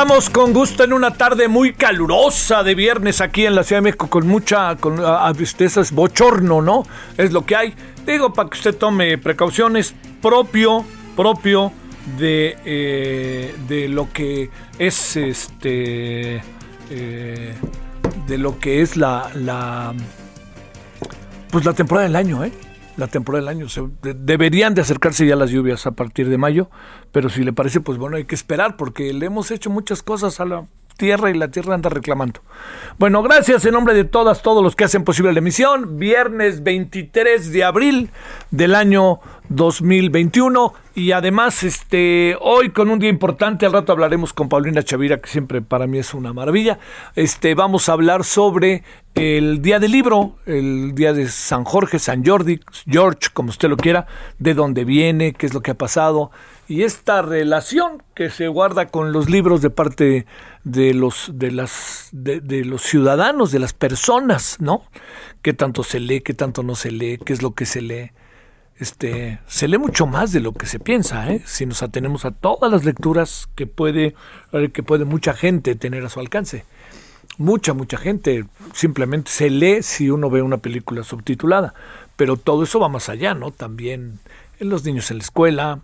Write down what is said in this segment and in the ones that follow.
Saludamos con gusto en una tarde muy calurosa de viernes aquí en la Ciudad de México con mucha con a, a es bochorno, ¿no? Es lo que hay. Digo para que usted tome precauciones propio propio de eh, de lo que es este eh, de lo que es la la pues la temporada del año, ¿eh? La temporada del año. Se, de, deberían de acercarse ya las lluvias a partir de mayo, pero si le parece, pues bueno, hay que esperar porque le hemos hecho muchas cosas a la tierra y la tierra anda reclamando. Bueno, gracias en nombre de todas, todos los que hacen posible la emisión. Viernes 23 de abril del año 2021 y además este hoy con un día importante al rato hablaremos con Paulina Chavira que siempre para mí es una maravilla este vamos a hablar sobre el día del libro el día de San Jorge San Jordi George como usted lo quiera de dónde viene qué es lo que ha pasado y esta relación que se guarda con los libros de parte de los de las de, de los ciudadanos de las personas no qué tanto se lee qué tanto no se lee qué es lo que se lee este, se lee mucho más de lo que se piensa, ¿eh? si nos atenemos a todas las lecturas que puede, que puede mucha gente tener a su alcance. Mucha, mucha gente simplemente se lee si uno ve una película subtitulada, pero todo eso va más allá, ¿no? También en los niños en la escuela,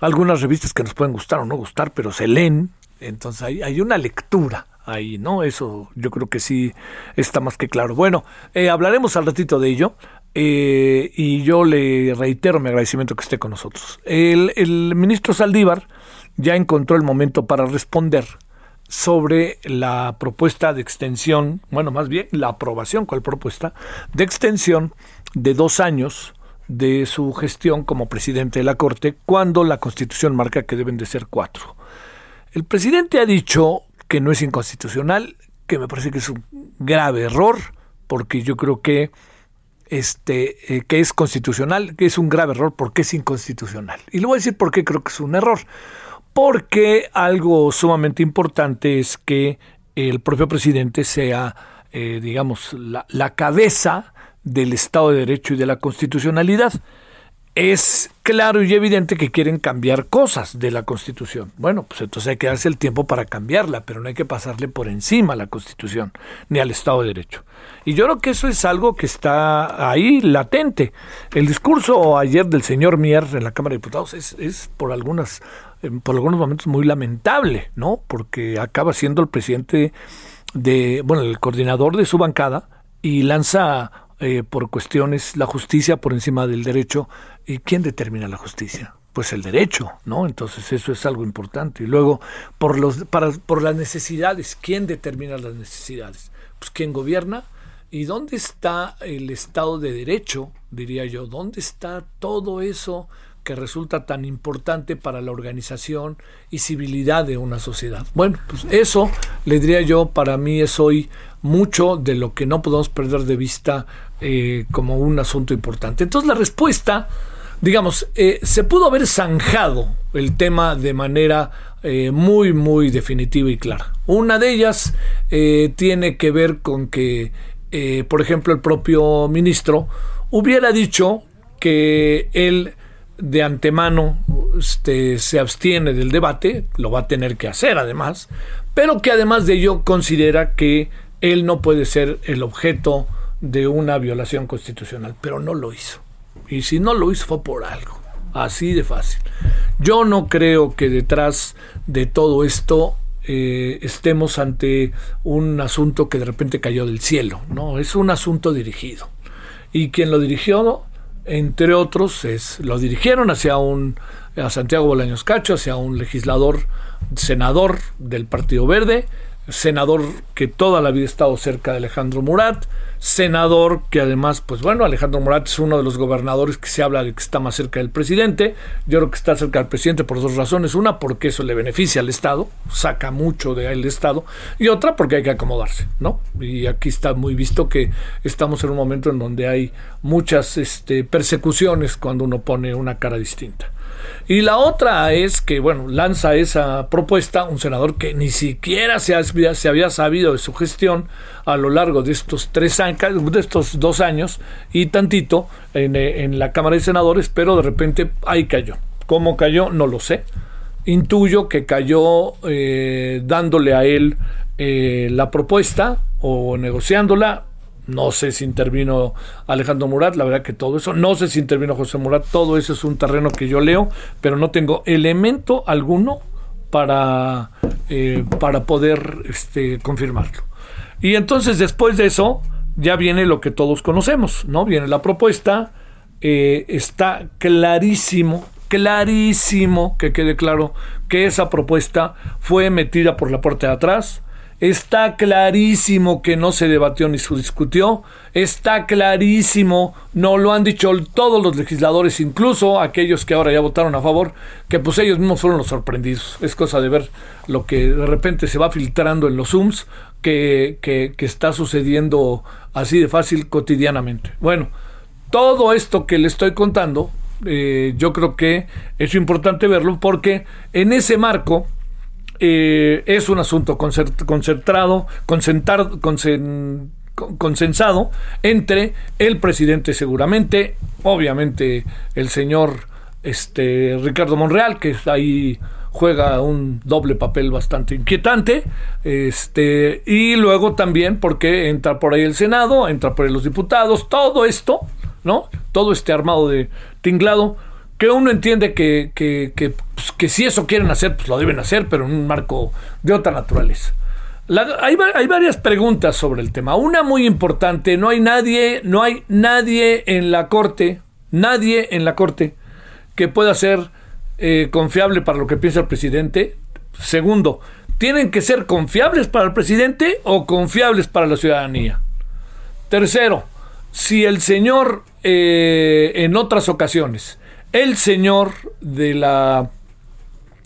algunas revistas que nos pueden gustar o no gustar, pero se leen, entonces hay, hay una lectura ahí, ¿no? Eso yo creo que sí está más que claro. Bueno, eh, hablaremos al ratito de ello. Eh, y yo le reitero mi agradecimiento que esté con nosotros. El, el, ministro Saldívar ya encontró el momento para responder sobre la propuesta de extensión, bueno, más bien la aprobación, ¿cuál propuesta? De extensión de dos años de su gestión como presidente de la Corte, cuando la Constitución marca que deben de ser cuatro. El presidente ha dicho que no es inconstitucional, que me parece que es un grave error, porque yo creo que este, eh, que es constitucional, que es un grave error porque es inconstitucional. Y le voy a decir por qué creo que es un error. Porque algo sumamente importante es que el propio presidente sea, eh, digamos, la, la cabeza del Estado de Derecho y de la constitucionalidad es claro y evidente que quieren cambiar cosas de la Constitución. Bueno, pues entonces hay que darse el tiempo para cambiarla, pero no hay que pasarle por encima a la Constitución ni al Estado de Derecho. Y yo creo que eso es algo que está ahí latente. El discurso ayer del señor Mier en la Cámara de Diputados es, por algunas por algunos momentos muy lamentable, ¿no? Porque acaba siendo el presidente de, bueno, el coordinador de su bancada y lanza eh, por cuestiones la justicia por encima del derecho. ¿Y quién determina la justicia? Pues el derecho, ¿no? Entonces eso es algo importante. Y luego, por, los, para, por las necesidades, ¿quién determina las necesidades? Pues quién gobierna. ¿Y dónde está el Estado de Derecho, diría yo? ¿Dónde está todo eso que resulta tan importante para la organización y civilidad de una sociedad. Bueno, pues eso le diría yo, para mí es hoy mucho de lo que no podemos perder de vista eh, como un asunto importante. Entonces la respuesta, digamos, eh, se pudo haber zanjado el tema de manera eh, muy, muy definitiva y clara. Una de ellas tiene que ver con que, por ejemplo, el propio ministro hubiera dicho que él de antemano este, se abstiene del debate, lo va a tener que hacer además, pero que además de ello considera que él no puede ser el objeto de una violación constitucional, pero no lo hizo. Y si no lo hizo fue por algo, así de fácil. Yo no creo que detrás de todo esto eh, estemos ante un asunto que de repente cayó del cielo, no, es un asunto dirigido. Y quien lo dirigió, entre otros, es, lo dirigieron hacia un, a Santiago Bolaños Cacho, hacia un legislador, senador del Partido Verde, senador que toda la vida ha estado cerca de Alejandro Murat, senador que además, pues bueno, Alejandro Murat es uno de los gobernadores que se habla de que está más cerca del presidente. Yo creo que está cerca del presidente por dos razones. Una, porque eso le beneficia al Estado, saca mucho de el Estado. Y otra, porque hay que acomodarse, ¿no? Y aquí está muy visto que estamos en un momento en donde hay muchas este, persecuciones cuando uno pone una cara distinta. Y la otra es que, bueno, lanza esa propuesta un senador que ni siquiera se, se había sabido de su gestión a lo largo de estos tres años, de estos dos años y tantito en, en la Cámara de Senadores, pero de repente ahí cayó. ¿Cómo cayó? No lo sé. Intuyo que cayó eh, dándole a él eh, la propuesta o negociándola no sé si intervino Alejandro Murat, la verdad que todo eso. No sé si intervino José Murat, todo eso es un terreno que yo leo, pero no tengo elemento alguno para, eh, para poder este, confirmarlo. Y entonces después de eso ya viene lo que todos conocemos, ¿no? Viene la propuesta, eh, está clarísimo, clarísimo, que quede claro que esa propuesta fue metida por la puerta de atrás, Está clarísimo que no se debatió ni se discutió. Está clarísimo, no lo han dicho todos los legisladores, incluso aquellos que ahora ya votaron a favor, que pues ellos mismos fueron los sorprendidos. Es cosa de ver lo que de repente se va filtrando en los Zooms, que, que, está sucediendo así de fácil cotidianamente. Bueno, todo esto que le estoy contando, eh, yo creo que es importante verlo porque en ese marco eh, es un asunto concentrado, consensado entre el presidente seguramente, obviamente el señor este, Ricardo Monreal, que ahí juega un doble papel bastante inquietante, este, y luego también porque entra por ahí el Senado, entra por ahí los diputados, todo esto, ¿no? Todo este armado de tinglado que uno entiende que, que, pues, que, si eso quieren hacer, pues lo deben hacer, pero en un marco de otra naturaleza. hay, hay, varias preguntas sobre el tema. Una muy importante, no hay nadie, no hay nadie en la corte, nadie en la corte que pueda ser eh, confiable para lo que piensa el presidente. Segundo, ¿tienen que ser confiables para el presidente o confiables para la ciudadanía? Tercero, si el señor eh, en otras ocasiones el señor de la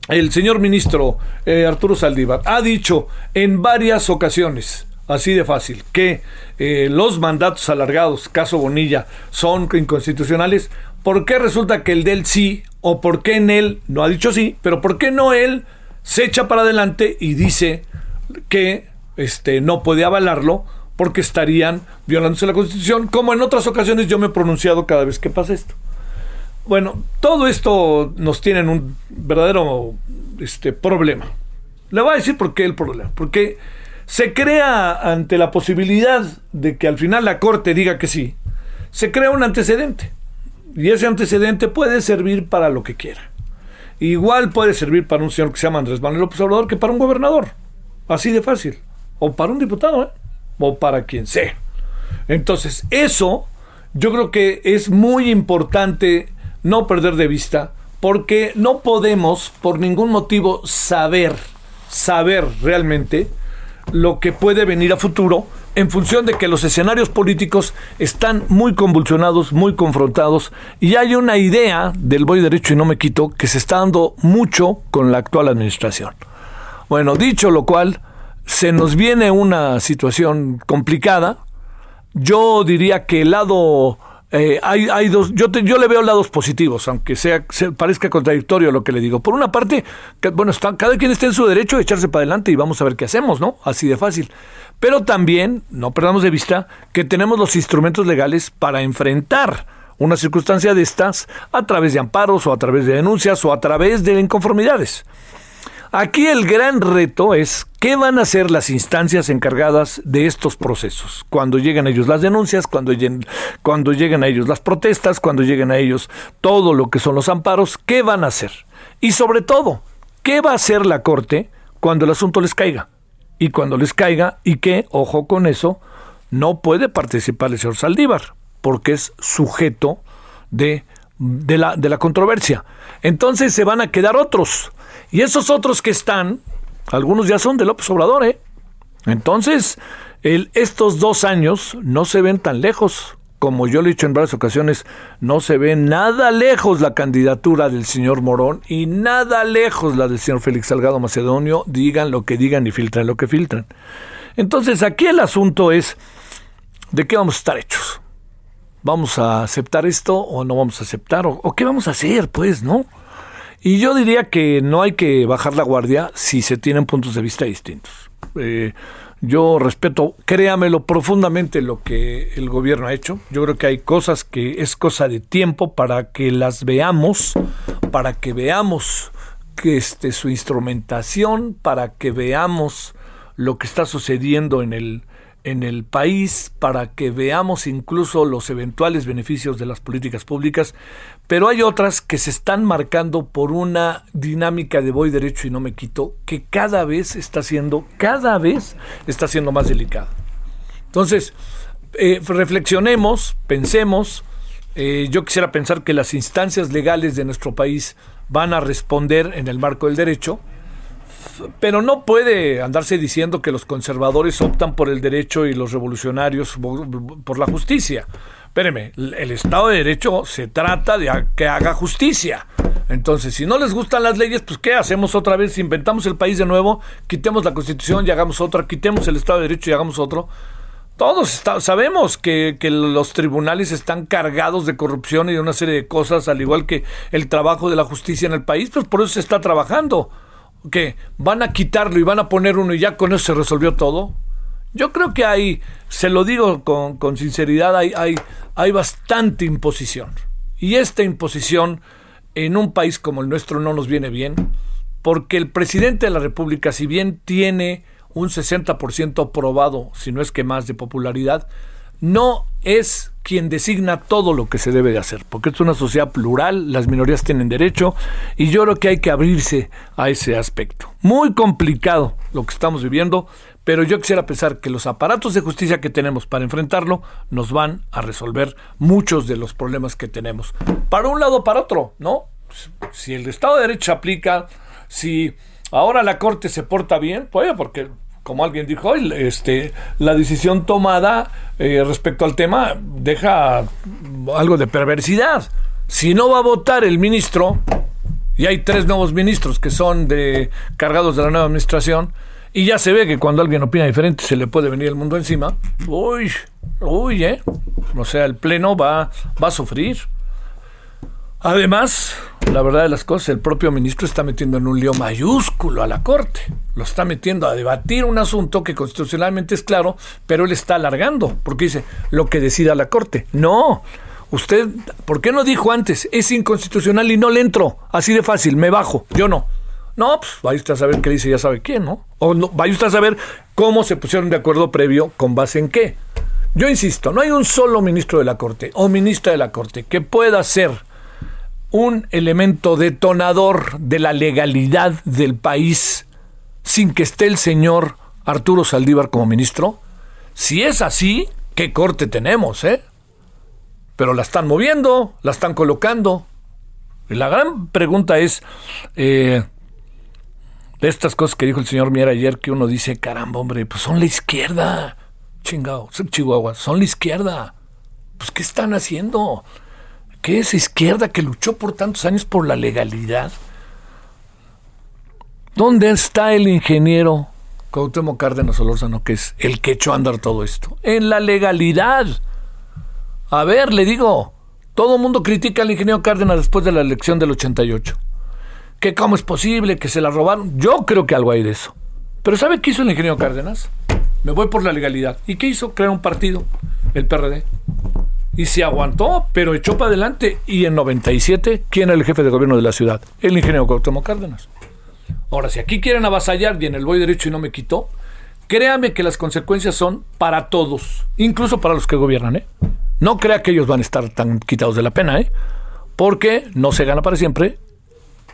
el señor ministro eh, Arturo Saldívar ha dicho en varias ocasiones, así de fácil, que eh, los mandatos alargados, caso Bonilla, son inconstitucionales. ¿Por qué resulta que el del sí, o por qué en él, no ha dicho sí, pero por qué no él se echa para adelante y dice que este, no puede avalarlo porque estarían violándose la Constitución, como en otras ocasiones yo me he pronunciado cada vez que pasa esto? Bueno, todo esto nos tiene en un verdadero este, problema. Le voy a decir por qué el problema. Porque se crea ante la posibilidad de que al final la Corte diga que sí, se crea un antecedente. Y ese antecedente puede servir para lo que quiera. Igual puede servir para un señor que se llama Andrés Manuel López Obrador que para un gobernador. Así de fácil. O para un diputado, ¿eh? O para quien sea. Entonces, eso yo creo que es muy importante no perder de vista, porque no podemos por ningún motivo saber, saber realmente lo que puede venir a futuro en función de que los escenarios políticos están muy convulsionados, muy confrontados, y hay una idea del voy derecho y no me quito que se está dando mucho con la actual administración. Bueno, dicho lo cual, se nos viene una situación complicada. Yo diría que el lado eh, hay, hay, dos, yo, yo le veo lados positivos, aunque sea parezca contradictorio lo que le digo. Por una parte, bueno, está, cada quien está en su derecho de echarse para adelante y vamos a ver qué hacemos, ¿no? Así de fácil. Pero también, no perdamos de vista, que tenemos los instrumentos legales para enfrentar una circunstancia de estas a través de amparos o a través de denuncias o a través de inconformidades. Aquí el gran reto es qué van a hacer las instancias encargadas de estos procesos. Cuando lleguen a ellos las denuncias, cuando lleguen, cuando lleguen a ellos las protestas, cuando lleguen a ellos todo lo que son los amparos, ¿qué van a hacer? Y sobre todo, ¿qué va a hacer la Corte cuando el asunto les caiga? Y cuando les caiga, y que, ojo con eso, no puede participar el señor Saldívar, porque es sujeto de, de, la, de la controversia. Entonces se van a quedar otros y esos otros que están, algunos ya son de López Obrador, ¿eh? Entonces, estos dos años no se ven tan lejos. Como yo lo he dicho en varias ocasiones, no se ve nada lejos la candidatura del señor Morón y nada lejos la del señor Félix Salgado Macedonio, digan lo que digan y filtran lo que filtran. Entonces, aquí el asunto es, ¿de qué vamos a estar hechos? ¿Vamos a aceptar esto o no vamos a aceptar? ¿O, qué vamos a hacer, pues, no? Y yo diría que no hay que bajar la guardia si se tienen puntos de vista distintos. Eh, yo respeto, créamelo profundamente lo que el gobierno ha hecho. Yo creo que hay cosas que es cosa de tiempo para que las veamos, para que veamos que este, su instrumentación, para que veamos lo que está sucediendo en el, en el país para que veamos incluso los eventuales beneficios de las políticas públicas, pero hay otras que se están marcando por una dinámica de voy derecho y no me quito, que cada vez está siendo, cada vez está siendo más delicada. Entonces, eh, reflexionemos, pensemos, eh, yo quisiera pensar que las instancias legales de nuestro país van a responder en el marco del derecho, pero no puede andarse diciendo que los conservadores optan por el derecho y los revolucionarios por la justicia. Espéreme, el Estado de Derecho se trata de que haga justicia. Entonces, si no les gustan las leyes, pues ¿qué hacemos otra vez? Inventamos el país de nuevo, quitemos la Constitución y hagamos otra, quitemos el Estado de Derecho y hagamos otro. Todos sabemos que, que, los tribunales están cargados de corrupción y de una serie de cosas, al igual que el trabajo de la justicia en el país, pues por eso se está trabajando que van a quitarlo y van a poner uno y ya con eso se resolvió todo. Yo creo que hay, se lo digo con, con sinceridad, hay, hay, hay bastante imposición. Y esta imposición en un país como el nuestro no nos viene bien, porque el presidente de la República, si bien tiene un 60% probado, si no es que más, de popularidad, no es quien designa todo lo que se debe de hacer, porque es una sociedad plural, las minorías tienen derecho y yo creo que hay que abrirse a ese aspecto. Muy complicado lo que estamos viviendo, pero yo quisiera pensar que los aparatos de justicia que tenemos para enfrentarlo nos van a resolver muchos de los problemas que tenemos. Para un lado para otro, ¿no? Si el Estado de Derecho aplica, si ahora la Corte se porta bien, pues porque como alguien dijo hoy, este, la decisión tomada eh, respecto al tema deja algo de perversidad. Si no va a votar el ministro, y hay tres nuevos ministros que son de cargados de la nueva administración, y ya se ve que cuando alguien opina diferente se le puede venir el mundo encima. Uy, uy, eh. O sea, el pleno va, va a sufrir. Además, la verdad de las cosas, el propio ministro está metiendo en un lío mayúsculo a la Corte. Lo está metiendo a debatir un asunto que constitucionalmente es claro, pero él está alargando, porque dice lo que decida la Corte. No, usted, ¿por qué no dijo antes? Es inconstitucional y no le entro. Así de fácil, me bajo. Yo no. No, pues vaya usted a saber qué dice, ya sabe quién, ¿no? O no, vaya usted a saber cómo se pusieron de acuerdo previo, con base en qué. Yo insisto, no hay un solo ministro de la Corte o ministra de la Corte que pueda ser un elemento detonador de la legalidad del país sin que esté el señor Arturo Saldívar como ministro? Si es así, ¿qué corte tenemos, eh? Pero la están moviendo, la están colocando. Y la gran pregunta es, eh, de estas cosas que dijo el señor Mier ayer, que uno dice, caramba, hombre, pues son la izquierda. Chingado, son Chihuahua, son la izquierda. Pues, ¿qué están haciendo? ¿Qué es izquierda que luchó por tantos años por la legalidad? ¿Dónde está el ingeniero Cuauhtémoc Cárdenas Solórzano, que es el que echó a andar todo esto? En la legalidad. A ver, le digo, todo el mundo critica al ingeniero Cárdenas después de la elección del 88. ¿Que cómo es posible que se la robaron? Yo creo que algo hay de eso. Pero ¿sabe qué hizo el ingeniero Cárdenas? Me voy por la legalidad. ¿Y qué hizo? Crear un partido, el PRD y se aguantó, pero echó para adelante. Y en 97, ¿quién era el jefe de gobierno de la ciudad? El ingeniero Cuauhtémoc Cárdenas. Ahora, si aquí quieren avasallar y en el voy derecho y no me quitó, créame que las consecuencias son para todos, incluso para los que gobiernan, ¿eh? No crea que ellos van a estar tan quitados de la pena, ¿eh? Porque no se gana para siempre,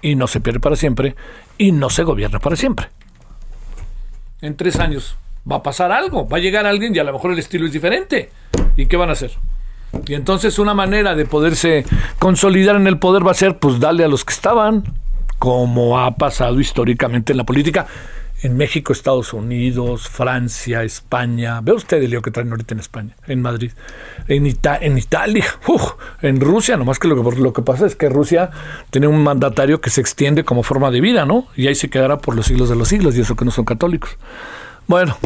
y no se pierde para siempre, y no se gobierna para siempre. En tres años va a pasar algo, va a llegar alguien y a lo mejor el estilo es diferente. ¿Y qué van a hacer? Y entonces una manera de poderse consolidar en el poder va a ser pues darle a los que estaban, como ha pasado históricamente en la política en México, Estados Unidos, Francia, España. Ve usted el lío que traen ahorita en España, en Madrid, en, en Italia, en Rusia, nomás que lo, que lo que pasa es que Rusia tiene un mandatario que se extiende como forma de vida, ¿no? Y ahí se quedará por los siglos de los siglos, y eso que no son católicos. Bueno,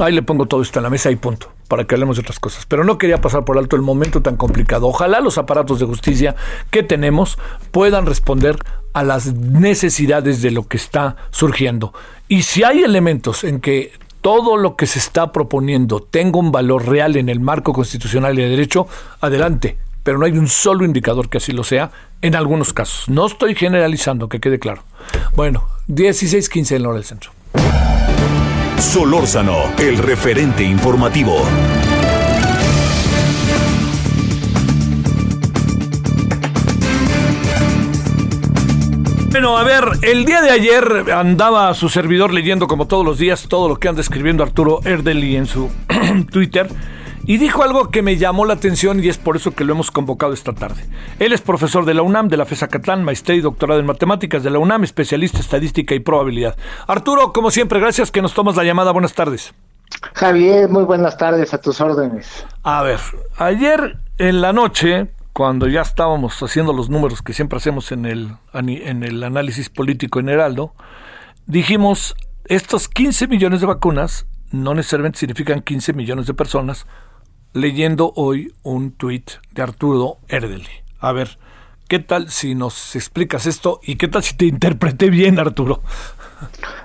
ahí le pongo todo esto en la mesa y punto, para que hablemos de otras cosas. Pero no quería pasar por alto el momento tan complicado. Ojalá los aparatos de justicia que tenemos puedan responder a las necesidades de lo que está surgiendo. Y si hay elementos en que todo lo que se está proponiendo tenga un valor real en el marco constitucional y de derecho, adelante. Pero no hay un solo indicador que así lo sea en algunos casos. No estoy generalizando, que quede claro. Bueno, 16-15 en la hora del centro. Solórzano, el referente informativo. Bueno, a ver, el día de ayer andaba su servidor leyendo como todos los días todo lo que anda escribiendo Arturo Erdeli en su Twitter y dijo algo que me llamó la atención y es por eso que lo hemos convocado esta tarde. Él es profesor de la UNAM, de la FESA Catlán, maestría y doctorado en matemáticas de la UNAM, especialista en estadística y probabilidad. Arturo, como siempre, gracias que nos tomas la llamada. Buenas tardes. Javier, muy buenas tardes a tus órdenes. A ver, ayer en la noche cuando ya estábamos haciendo los números que siempre hacemos en el, en el análisis político en Heraldo, dijimos, estos 15 millones de vacunas no necesariamente significan 15 millones de personas, leyendo hoy un tuit de Arturo Erdeli. A ver, ¿qué tal si nos explicas esto y qué tal si te interpreté bien, Arturo?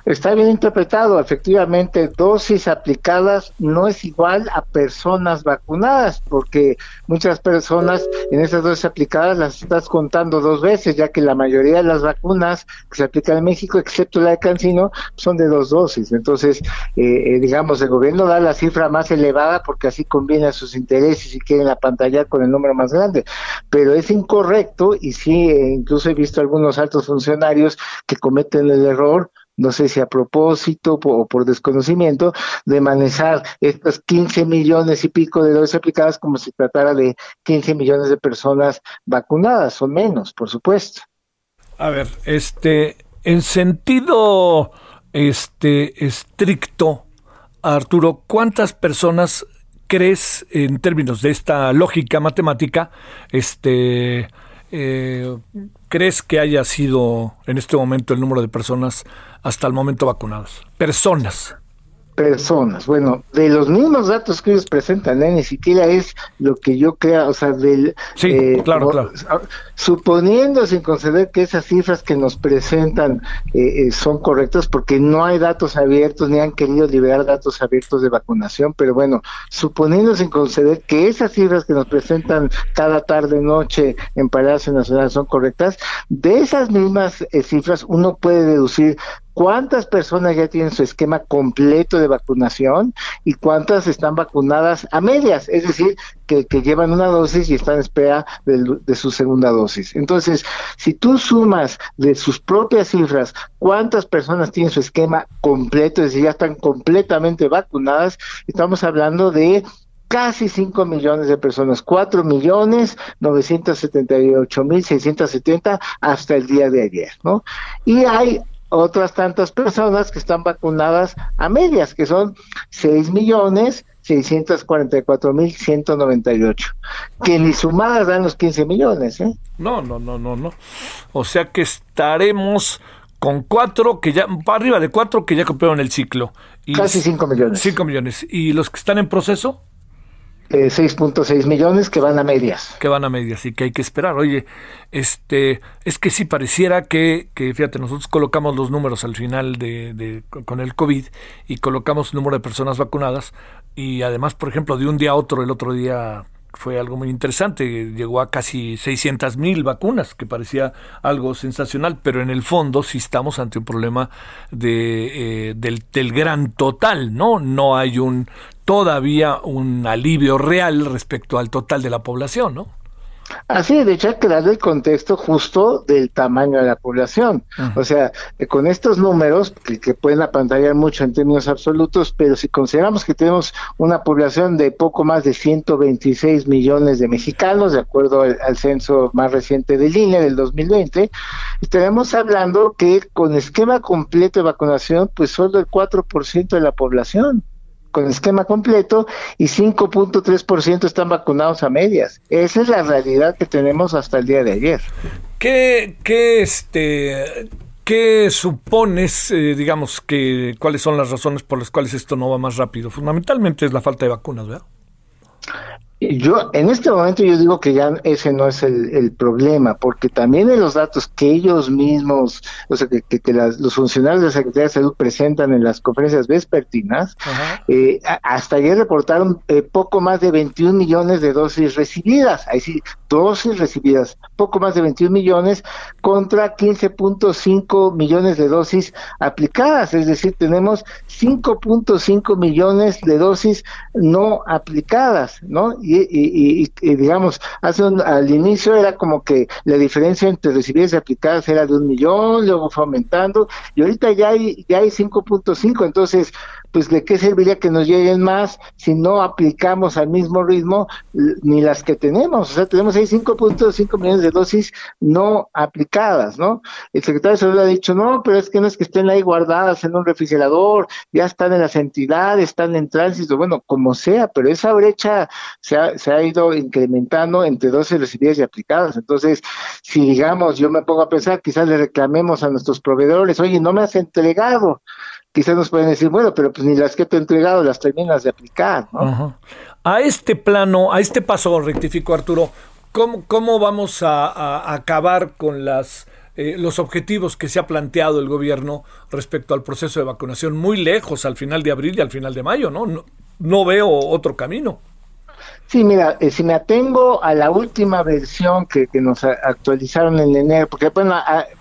Está bien interpretado, efectivamente, dosis aplicadas no es igual a personas vacunadas, porque muchas personas en esas dosis aplicadas las estás contando dos veces, ya que la mayoría de las vacunas que se aplican en México, excepto la de Cancino, son de dos dosis. Entonces, eh, eh, digamos, el gobierno da la cifra más elevada porque así conviene a sus intereses y quieren apantallar con el número más grande, pero es incorrecto y sí, eh, incluso he visto algunos altos funcionarios que cometen el error no sé si a propósito o por desconocimiento, de manejar estas 15 millones y pico de dosis aplicadas como si tratara de 15 millones de personas vacunadas, o menos, por supuesto. A ver, este, en sentido este, estricto, Arturo, ¿cuántas personas crees en términos de esta lógica matemática, este, eh, crees que haya sido en este momento el número de personas hasta el momento vacunados? Personas personas. Bueno, de los mismos datos que ellos presentan, ¿eh? ni siquiera es lo que yo crea, o sea, del... Sí, eh, claro, claro. Suponiendo, sin conceder que esas cifras que nos presentan eh, son correctas, porque no hay datos abiertos, ni han querido liberar datos abiertos de vacunación, pero bueno, suponiendo sin conceder que esas cifras que nos presentan cada tarde, noche en Palacio Nacional son correctas, de esas mismas cifras uno puede deducir cuántas personas ya tienen su esquema completo de vacunación y cuántas están vacunadas a medias, es decir, que, llevan una dosis y están en espera de, su segunda dosis. Entonces, si tú sumas de sus propias cifras cuántas personas tienen su esquema completo, es decir, ya están completamente vacunadas, estamos hablando de casi 5 millones de personas, 4 millones 978 mil 670 hasta el día de ayer, ¿no? Y hay otras tantas personas que están vacunadas a medias, que son 6 millones 644 mil 198, que ni sumadas dan los 15 millones. ¿eh? No, no, no, no, no. O sea que estaremos con cuatro que ya, para arriba de cuatro que ya cumplieron el ciclo. Y Casi 5 millones. 5 millones. ¿Y los que están en proceso? 6.6 eh, millones que van a medias. Que van a medias y que hay que esperar. Oye, este, es que sí pareciera que, que fíjate, nosotros colocamos los números al final de, de, con el COVID y colocamos el número de personas vacunadas y además, por ejemplo, de un día a otro, el otro día fue algo muy interesante. Llegó a casi 600 mil vacunas, que parecía algo sensacional, pero en el fondo sí estamos ante un problema de, eh, del, del gran total, ¿no? No hay un todavía un alivio real respecto al total de la población, ¿no? Así, de hecho darle el contexto justo del tamaño de la población. O sea, eh, con estos números, que, pueden apantallar mucho en términos absolutos, pero si consideramos que tenemos una población de poco más de 126 millones de mexicanos, de acuerdo al, al censo más reciente de línea del 2020, estaremos hablando que con esquema completo de vacunación, pues solo el 4% de la población con esquema completo y 5.3% están vacunados a medias. Esa es la realidad que tenemos hasta el día de ayer. ¿Qué, qué este, qué supones, eh, digamos, que cuáles son las razones por las cuales esto no va más rápido? Fundamentalmente es la falta de vacunas, ¿verdad? Yo, en este momento yo digo que ya ese no es el, problema, porque también en los datos que ellos mismos, o sea, que, que, los funcionarios de la Secretaría de Salud presentan en las conferencias vespertinas, eh, hasta ayer reportaron eh, poco más de 21 millones de dosis recibidas, ahí sí, dosis recibidas, poco más de 21 millones contra 15.5 millones de dosis aplicadas, es decir, tenemos 5.5 millones de dosis no aplicadas, ¿no? Y, digamos, hace al inicio era como que la diferencia entre recibidas y aplicadas era de un millón, luego fue aumentando, y ahorita ya hay, ya hay 5.5, entonces pues de qué serviría que nos lleguen más si no aplicamos al mismo ritmo ni las que tenemos. O sea, tenemos ahí 5.5 millones de dosis no aplicadas, ¿no? El secretario de Salud ha dicho, no, pero es que no es que estén ahí guardadas en un refrigerador, ya están en las entidades, están en tránsito, bueno, como sea, pero esa brecha se ha, se ha ido incrementando entre dosis recibidas y aplicadas. Entonces, si digamos, yo me pongo a pensar, quizás le reclamemos a nuestros proveedores, oye, no me has entregado quizás nos pueden decir, bueno, pero pues ni las que te he entregado las terminas de aplicar. ¿no? A este plano, a este paso, rectifico Arturo, ¿cómo, cómo vamos a, acabar con las... Eh, los objetivos que se ha planteado el gobierno respecto al proceso de vacunación muy lejos al final de abril y al final de mayo, ¿no? No, no veo otro camino. Sí, mira, eh, si me atengo a la última versión que, que nos actualizaron en enero, porque bueno,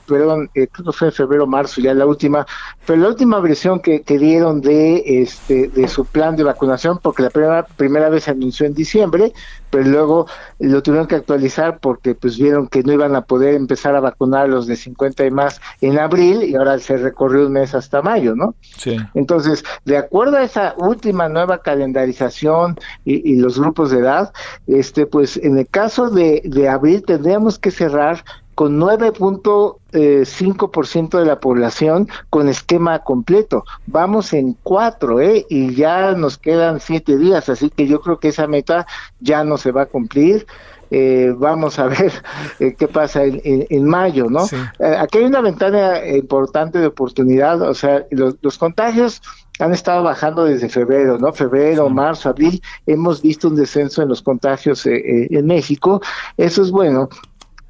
perdón, eh, creo que fue en febrero marzo ya la última, pero la última versión que, que dieron de este de su plan de vacunación, porque la primera primera vez se anunció en diciembre, pero luego lo tuvieron que actualizar porque pues vieron que no iban a poder empezar a vacunar a los de 50 y más en abril y ahora se recorrió un mes hasta mayo, ¿no? Sí. Entonces, de acuerdo a esa última nueva calendarización y, y los grupos de edad, este pues en el caso de, de abril tendríamos que cerrar con 9.5% de la población con esquema completo. Vamos en cuatro, ¿eh? Y ya nos quedan siete días, así que yo creo que esa meta ya no se va a cumplir. Eh, vamos a ver eh, qué pasa en, mayo, ¿no? Eh, aquí hay una ventana importante de oportunidad, o sea, los, los contagios han estado bajando desde febrero, ¿no? Febrero, marzo, abril, hemos visto un descenso en los contagios en México. Eso es bueno,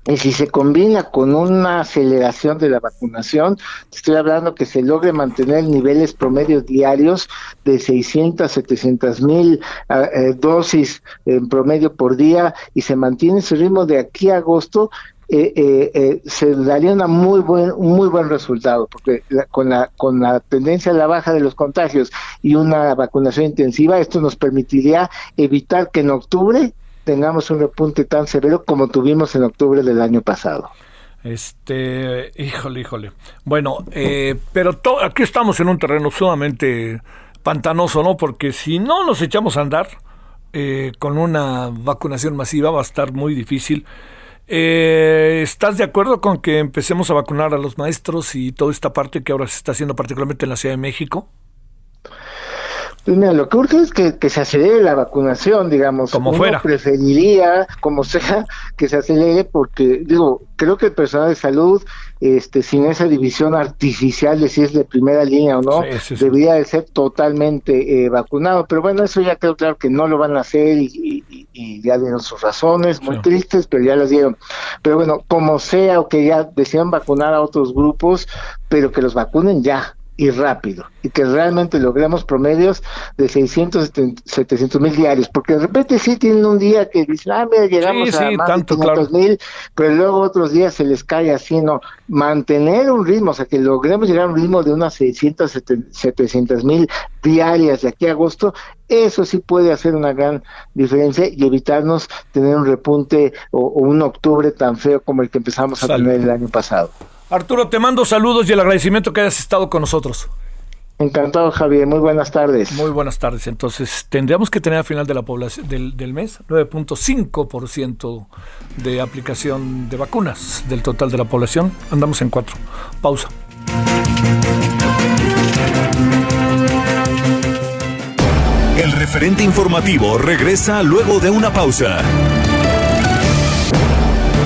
y si se combina con una aceleración de la vacunación, estoy hablando que se logre mantener niveles promedios diarios de 600, 700 mil ah, eh, dosis en promedio por día y se mantiene ese ritmo de aquí a agosto, eh, eh, se daría una muy buen, un muy buen resultado, porque con, la, con la tendencia a la baja de los contagios y una vacunación intensiva, esto nos permitiría evitar que en octubre tengamos un repunte tan severo como tuvimos en octubre del año pasado. Este, híjole, híjole. Bueno, eh, pero aquí estamos en un terreno sumamente pantanoso, ¿no? Porque si no nos echamos a andar eh, con una vacunación masiva va a estar muy difícil. Eh, ¿Estás de acuerdo con que empecemos a vacunar a los maestros y toda esta parte que ahora se está haciendo particularmente en la Ciudad de México? Pues mira, lo que urge es que, se acelere la vacunación, digamos. Como fuera. preferiría, como sea, que se acelere porque, digo, creo que el personal de salud, este, sin esa división artificial de si es de primera línea o no, debería de ser totalmente eh, vacunado. Pero bueno, eso ya quedó claro que no lo van a hacer y, ya dieron sus razones, muy tristes, pero ya las dieron. Pero bueno, como sea, o que ya decían vacunar a otros grupos, pero que los vacunen ya y rápido y que realmente logremos promedios de 600, 700 mil diarios, porque de repente sí tienen un día que dicen, ah, mira, llegamos a más de 500 mil, pero luego otros días se les cae así, ¿no? Mantener un ritmo, o sea, que logremos llegar a un ritmo de unas 600, 700 mil diarias de aquí a agosto, eso sí puede hacer una gran diferencia y evitarnos tener un repunte o, un octubre tan feo como el que empezamos a tener el año pasado. Arturo, te mando saludos y el agradecimiento que hayas estado con nosotros. Encantado, Javier. Muy buenas tardes. Muy buenas tardes. Entonces, tendríamos que tener al final de la población del, del mes 9.5% de aplicación de vacunas del total de la población. Andamos en 4. Pausa. El referente informativo regresa luego de una pausa.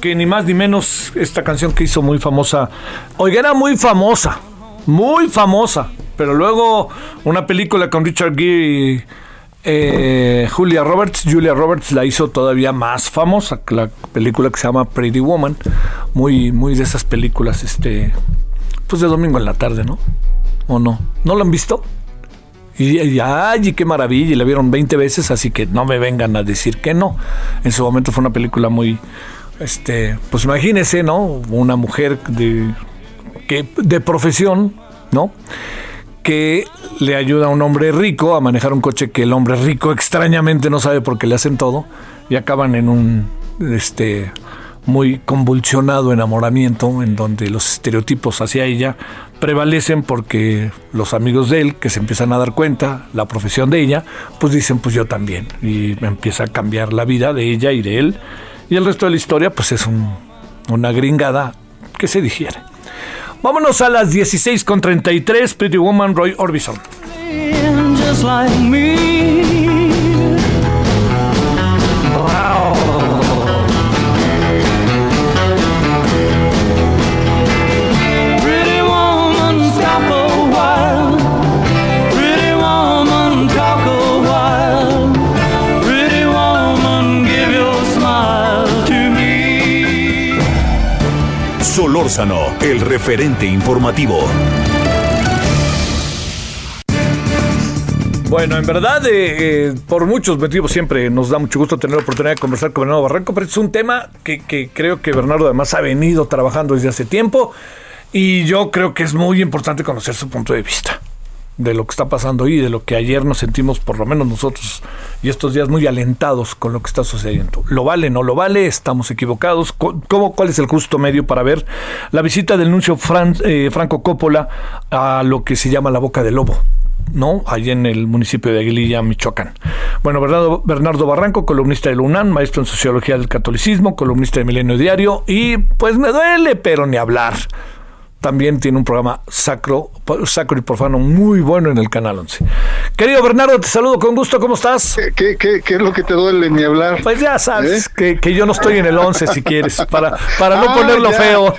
Que ni más ni menos esta canción que hizo muy famosa. Oiga, era muy famosa, muy famosa. Pero luego una película con Richard Gere y eh, Julia Roberts, Julia Roberts la hizo todavía más famosa, la película que se llama Pretty Woman, muy, muy de esas películas, este, pues de domingo en la tarde, ¿no? ¿O no? ¿No lo han visto? Y, ay, qué maravilla, y la vieron 20 veces, así que no me vengan a decir que no. En su momento fue una película muy, este, pues imagínese, ¿no? Una mujer de, que, de profesión, ¿no? Que le ayuda a un hombre rico a manejar un coche que el hombre rico extrañamente no sabe por qué le hacen todo y acaban en un, este, muy convulsionado enamoramiento en donde los estereotipos hacia ella prevalecen porque los amigos de él que se empiezan a dar cuenta, la profesión de ella, pues dicen pues yo también y empieza a cambiar la vida de ella y de él y el resto de la historia pues es una gringada que se digiere. Vámonos a las 16.33, Pretty Woman Roy Orbison. El referente informativo. Bueno, en verdad, eh, eh, por muchos motivos siempre nos da mucho gusto tener la oportunidad de conversar con Bernardo Barranco, pero es un tema que creo que Bernardo además ha venido trabajando desde hace tiempo y yo creo que es muy importante conocer su punto de vista de lo que está pasando y de lo que ayer nos sentimos, por lo menos nosotros, y estos días muy alentados con lo que está sucediendo. ¿Lo vale, no lo vale? ¿Estamos equivocados? ¿Cómo, ¿Cuál es el justo medio para ver la visita del nuncio eh, Franco Coppola a lo que se llama la Boca del Lobo? ¿no? Allí en el municipio de Aguililla, Michoacán. Bueno, Bernardo, Bernardo Barranco, columnista de UNAM, maestro en Sociología del Catolicismo, columnista de Milenio Diario, y pues me duele, pero ni hablar también tiene un programa sacro, sacro y profano muy bueno en el Canal 11. Querido Bernardo, te saludo con gusto, ¿cómo estás? ¿Qué, qué, qué es lo que te duele ni hablar? Pues ya sabes, ¿Eh? que, que, yo no estoy en el 11 si quieres, para, para no ah, ponerlo feo.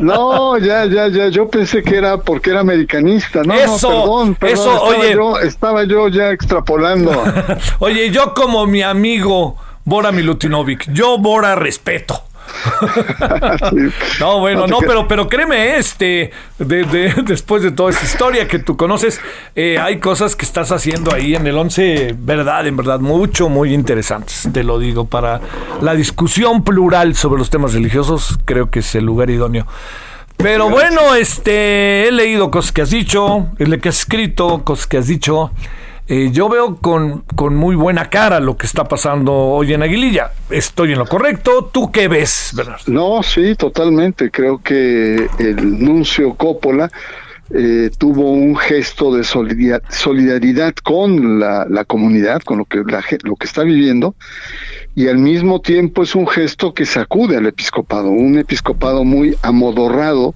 No, ya, ya, ya, yo pensé que era porque era americanista, no, eso, perdón, perdón, eso, estaba oye. Yo, estaba yo ya extrapolando. oye, yo como mi amigo Bora Milutinovic, yo Bora respeto. no, bueno, no, pero, pero créeme, este, de, después de toda esa historia que tú conoces, eh, hay cosas que estás haciendo ahí en el 11, verdad, en verdad, mucho, muy interesantes, te lo digo, para la discusión plural sobre los temas religiosos, creo que es el lugar idóneo. Pero bueno, este, he leído cosas que has dicho, he que has escrito, cosas que has dicho. Eh, yo veo con, con, muy buena cara lo que está pasando hoy en Aguililla. ¿Estoy en lo correcto? ¿Tú qué ves, Bernardo? No, sí, totalmente. Creo que el nuncio Coppola eh, tuvo un gesto de solidaridad con la, comunidad, con lo que, lo que está viviendo, y al mismo tiempo es un gesto que sacude al episcopado, un episcopado muy amodorrado,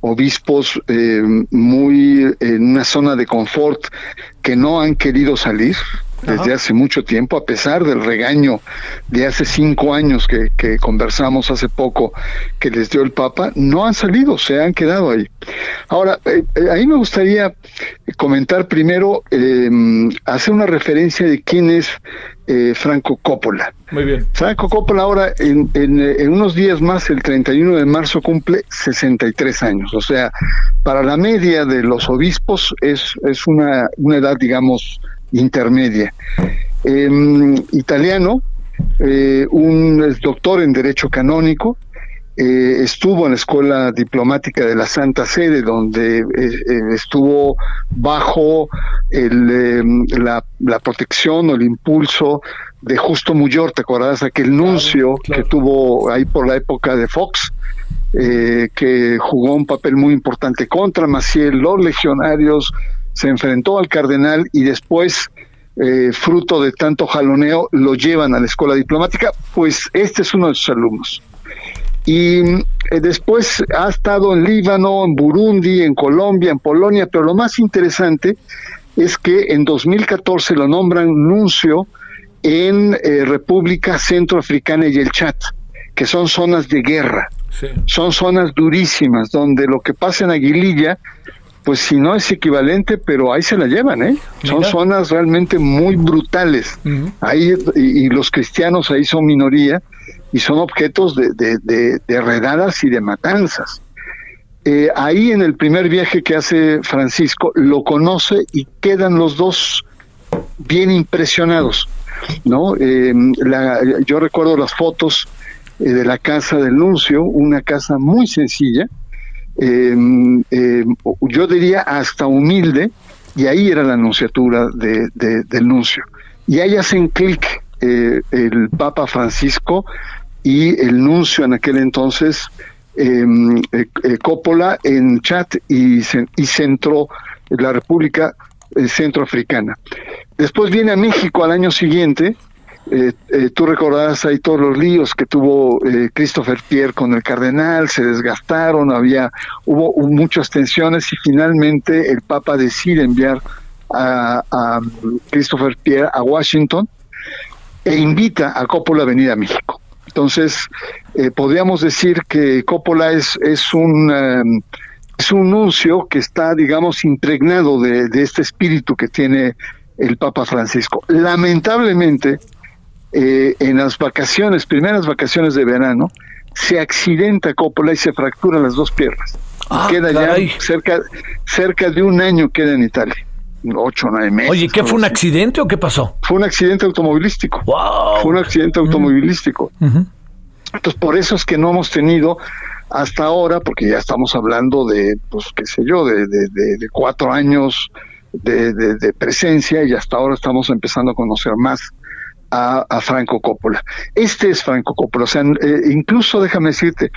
obispos eh, muy en una zona de confort que no han querido salir desde hace mucho tiempo, a pesar del regaño de hace cinco años que, que, conversamos hace poco que les dio el Papa, no han salido, se han quedado ahí. Ahora, eh, eh, ahí me gustaría comentar primero, eh, hacer una referencia de quién es eh, Franco Coppola. Muy bien. Franco Coppola ahora, en, en, unos días más, el 31 de marzo, cumple 63 años. O sea, para la media de los obispos es, es una, una edad, digamos, intermedia. Em, italiano, eh, un doctor en Derecho Canónico, eh, estuvo en la Escuela Diplomática de la Santa Sede, donde eh, estuvo bajo em, la, protección o el impulso de Justo Muyor, ¿te acuerdas? Aquel nuncio que tuvo ahí por la época de Fox, que jugó un papel muy importante contra Maciel, los legionarios, se enfrentó al cardenal y después, eh, fruto de tanto jaloneo, lo llevan a la escuela diplomática, pues este es uno de sus alumnos. Y eh, después ha estado en Líbano, en Burundi, en Colombia, en Polonia, pero lo más interesante es que en 2014 lo nombran nuncio en eh, República Centroafricana y el Chad, que son zonas de guerra. Son zonas durísimas, donde lo que pasa en Aguililla pues si no es equivalente, pero ahí se la llevan, ¿eh? Son zonas realmente muy brutales. Ahí y, los cristianos ahí son minoría y son objetos de, de, redadas y de matanzas. Eh, ahí en el primer viaje que hace Francisco lo conoce y quedan los dos bien impresionados, ¿no? Eh, yo recuerdo las fotos eh, de la casa del nuncio, una casa muy sencilla, yo diría hasta humilde, y ahí era la anunciatura de, del nuncio. Y ahí hacen clic eh, el Papa Francisco y el nuncio en aquel entonces, em, eh, eh, Coppola, en Chat y, y Centro, la República Centroafricana. Después viene a México al año siguiente, eh, eh, tú recordarás ahí todos los líos que tuvo eh, Christopher Pierre con el cardenal, se desgastaron, había, hubo, muchas tensiones y finalmente el Papa decide enviar a, Christopher Pierre a Washington e invita a Coppola a venir a México. Entonces, podríamos decir que Coppola es, es un em, es un nuncio que está, digamos, impregnado de este espíritu que tiene el Papa Francisco. Lamentablemente, eh, en las vacaciones, primeras vacaciones de verano, se accidenta Coppola y se fractura las dos piernas. Ah, queda ya cerca, cerca de un año queda en Italia. ocho o nueve meses. Oye, ¿qué fue un así. accidente o qué pasó? Fue un accidente automovilístico. ¡Wow! Fue un accidente automovilístico. Entonces, por eso es que no hemos tenido hasta ahora, porque ya estamos hablando de, pues, qué sé yo, de, de- de- de cuatro años de- de presencia y hasta ahora estamos empezando a conocer más a, Franco Coppola. Este es Franco Coppola, o sea, eh, incluso déjame decirte,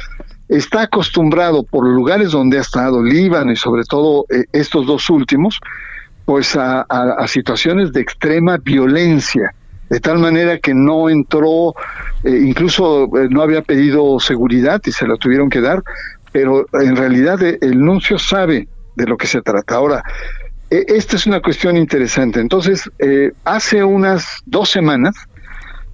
está acostumbrado por lugares donde ha estado, Líbano y sobre todo eh, estos dos últimos, pues a, situaciones de extrema violencia, de tal manera que no entró, eh, incluso no había pedido seguridad y se la tuvieron que dar, pero en realidad el nuncio sabe de lo que se trata. Ahora, esta es una cuestión interesante. Entonces, eh, hace unas dos semanas,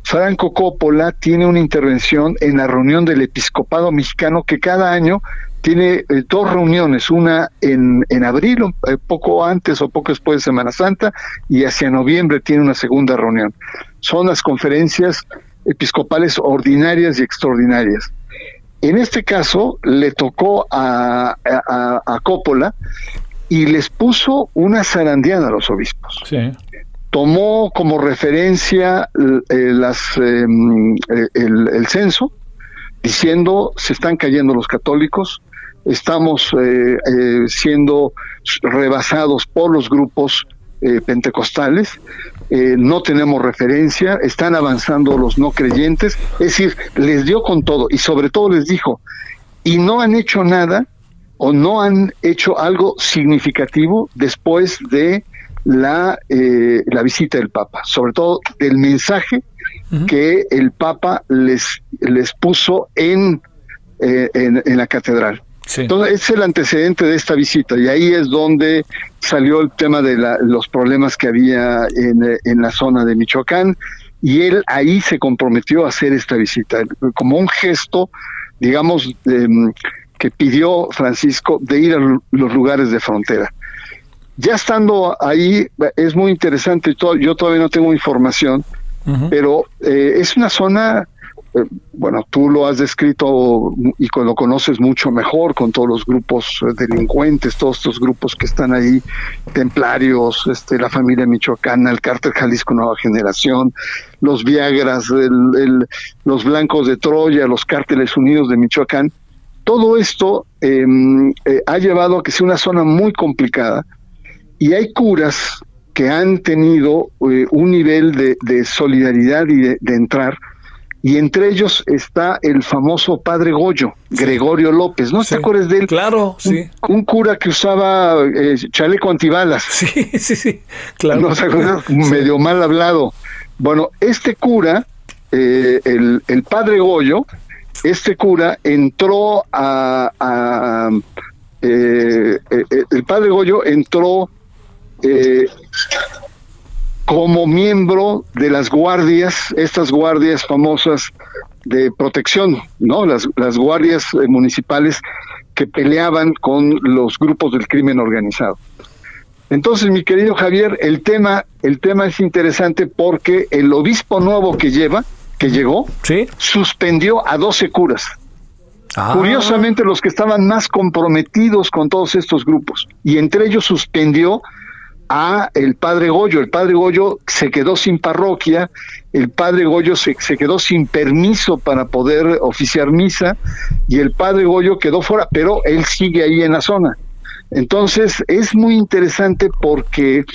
Franco Coppola tiene una intervención en la reunión del episcopado mexicano que cada año tiene eh, dos reuniones, una en, en abril, eh, poco antes o poco después de Semana Santa, y hacia noviembre tiene una segunda reunión. Son las conferencias episcopales ordinarias y extraordinarias. En este caso, le tocó a, a Coppola y les puso una zarandeada a los obispos Sí. tomó como referencia eh, las, eh, eh, el, el censo, diciendo se están cayendo los católicos, estamos eh, eh, siendo rebasados por los grupos eh, pentecostales, eh, no tenemos referencia, están avanzando los no creyentes, es decir, les dio con todo y sobre todo les dijo, y no han hecho nada o no han hecho algo significativo después de la, eh, la visita del Papa, sobre todo del mensaje que el Papa les, les puso en, eh, en, en la catedral. Sí. Entonces, es el antecedente de esta visita y ahí es donde salió el tema de la- los problemas que había en, eh, en la zona de Michoacán y él ahí se comprometió a hacer esta visita como un gesto, digamos, em, que pidió Francisco de ir a los lugares de frontera. Ya estando ahí, es muy interesante, yo todavía no tengo información, pero eh, es una zona, eh, bueno, tú lo has descrito y lo conoces mucho mejor con todos los grupos eh, delincuentes, todos estos grupos que están ahí, templarios, este, la familia michoacana, el cártel Jalisco Nueva Generación, los Viagras, el- el- los Blancos de Troya, los cárteles unidos de Michoacán. Todo esto eh, eh, ha llevado a que sea una zona muy complicada y hay curas que han tenido eh, un nivel de, de solidaridad y de, de entrar, y entre ellos está el famoso padre Goyo, Gregorio López, ¿no Sí. te acuerdas de él? Claro, sí. Un, un cura que usaba eh, chaleco antibalas, Sí, sí, sí. Claro. ¿no te acuerdas? Medio mal hablado. Bueno, este cura, eh, el, el padre Goyo, este cura entró a... a, eh, eh, el padre Goyo entró eh, como miembro de las guardias, estas guardias famosas de protección, ¿no? Las, las guardias eh, municipales que peleaban con los grupos del crimen organizado. Entonces, mi querido Javier, el tema, el tema es interesante porque el obispo nuevo que lleva, que llegó, Sí. suspendió a 12 curas. Ah. Curiosamente, los que estaban más comprometidos con todos estos grupos. Y entre ellos suspendió a el padre Goyo. El padre Goyo se quedó sin parroquia, el padre Goyo se, se quedó sin permiso para poder oficiar misa y el padre Goyo quedó fuera, pero él sigue ahí en la zona. Entonces es muy interesante porque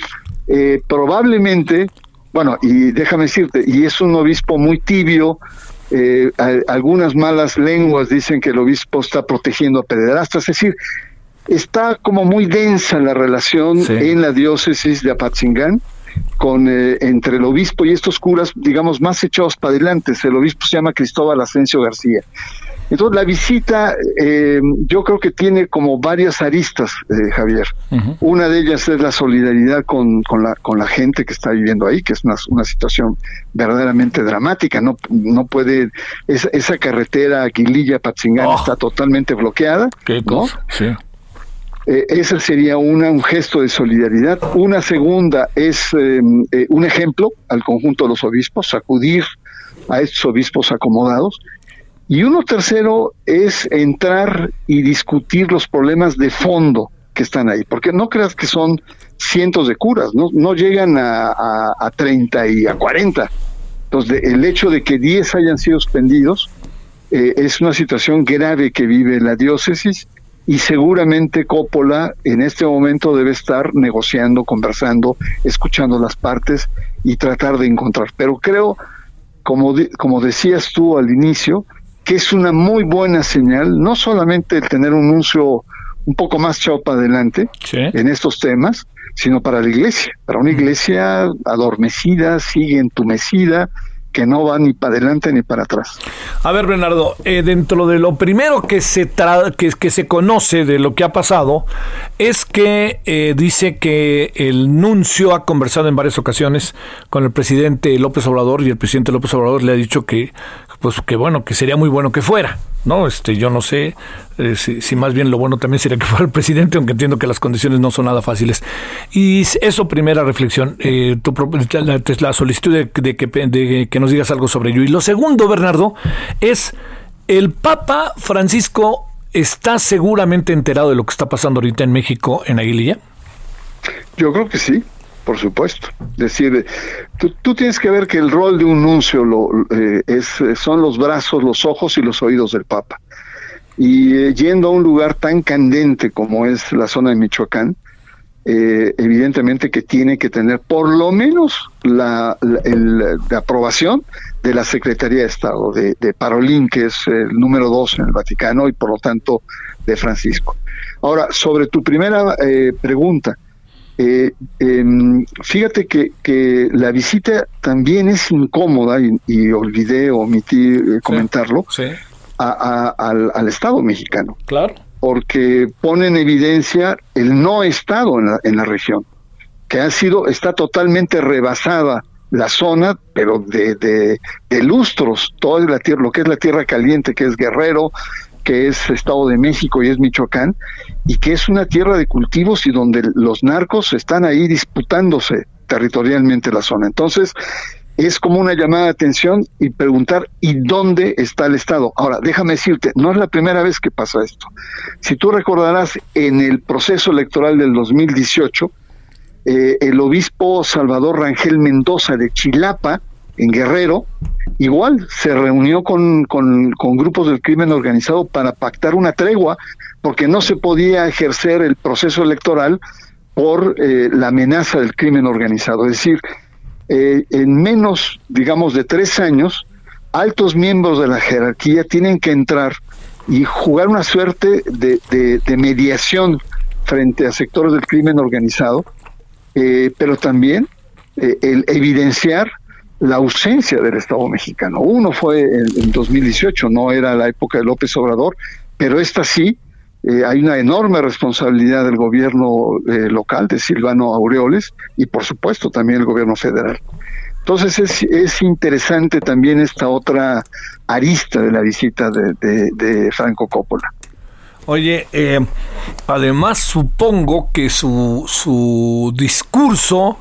eh, probablemente, bueno, y déjame decirte, y es un obispo muy tibio, eh, algunas malas lenguas dicen que el obispo está protegiendo a pederastas, es decir, está como muy densa la relación Sí. en la diócesis de Apatzingán con eh, entre el obispo y estos curas, digamos, más echados para adelante. El obispo se llama Cristóbal Asensio García. Entonces, la visita eh, yo creo que tiene como varias aristas, eh, Javier. Una de ellas es la solidaridad con, con, la, con la gente que está viviendo ahí, que es una, una situación verdaderamente dramática. No, no puede, esa, esa carretera Aguililla-Patzingán Oh. está totalmente bloqueada. Qué ¿no? Sí. Eh, esa sería una, un gesto de solidaridad. Una segunda es eh, eh, un ejemplo al conjunto de los obispos, sacudir a estos obispos acomodados. Y uno tercero es entrar y discutir los problemas de fondo que están ahí, porque no creas que son cientos de curas, no, no llegan a, a, a 30 y a 40. Entonces, el hecho de que 10 hayan sido suspendidos eh, es una situación grave que vive la diócesis y seguramente Coppola en este momento debe estar negociando, conversando, escuchando las partes y tratar de encontrar. Pero creo, como, como decías tú al inicio, que es una muy buena señal, no solamente el tener un anuncio un poco más chao para adelante en estos temas, sino para la iglesia, para una iglesia adormecida, sigue entumecida, que no va ni para adelante ni para atrás. A ver, Bernardo, eh, dentro de lo primero que se, que, que, se conoce de lo que ha pasado es que eh, dice que el nuncio ha conversado en varias ocasiones con el presidente López Obrador y el presidente López Obrador le ha dicho que, pues, que bueno, que sería muy bueno que fuera. ¿no? Este, yo no sé eh, si, más bien lo bueno también sería que fuera el presidente, aunque entiendo que las condiciones no son nada fáciles. Y eso, primera reflexión, eh, tu, la, solicitud de que nos digas algo sobre ello. Y lo segundo, Bernardo, es el Papa Francisco está seguramente enterado de lo que está pasando ahorita en México, en Aguililla. Yo creo que sí por supuesto. Es decir, tú, tienes que ver que el rol de un nuncio lo, eh, es, son los brazos, los ojos y los oídos del Papa. Y eh, yendo a un lugar tan candente como es la zona de Michoacán, eh, evidentemente que tiene que tener por lo menos la, aprobación de la Secretaría de Estado, de, de Parolín, que es el número dos en el Vaticano y por lo tanto de Francisco. Ahora, sobre tu primera pregunta, eh, fíjate que, que, la visita también es incómoda y, olvidé omitir eh, comentarlo al, Estado mexicano. Claro. Porque pone en evidencia el no Estado en la, en la región, que ha sido, está totalmente rebasada la zona, pero de, de, de lustros, toda la tierra, lo que es la tierra caliente, que es Guerrero, que es Estado de México y es Michoacán, y que es una tierra de cultivos y donde los narcos están ahí disputándose territorialmente la zona. Entonces, es como una llamada de atención y preguntar, ¿y dónde está el Estado? Ahora, déjame decirte, no es la primera vez que pasa esto. Si tú recordarás, en el proceso electoral del 2018, eh, el obispo Salvador Rangel Mendoza de Chilapa, en Guerrero, igual se reunió con, con, grupos del crimen organizado para pactar una tregua, porque no se podía ejercer el proceso electoral por eh, la amenaza del crimen organizado. Es decir, eh, en menos, digamos, de tres años, altos miembros de la jerarquía tienen que entrar y jugar una suerte de, mediación frente a sectores del crimen organizado, eh, pero también el evidenciar la ausencia del Estado mexicano. Uno fue en, 2018, no era la época de López Obrador, pero esta sí, eh, hay una enorme responsabilidad del gobierno eh, local de Silvano Aureoles y por supuesto también el gobierno federal. Entonces es, es interesante también esta otra arista de la visita de, Franco Coppola. Oye, eh, además supongo que su, su discurso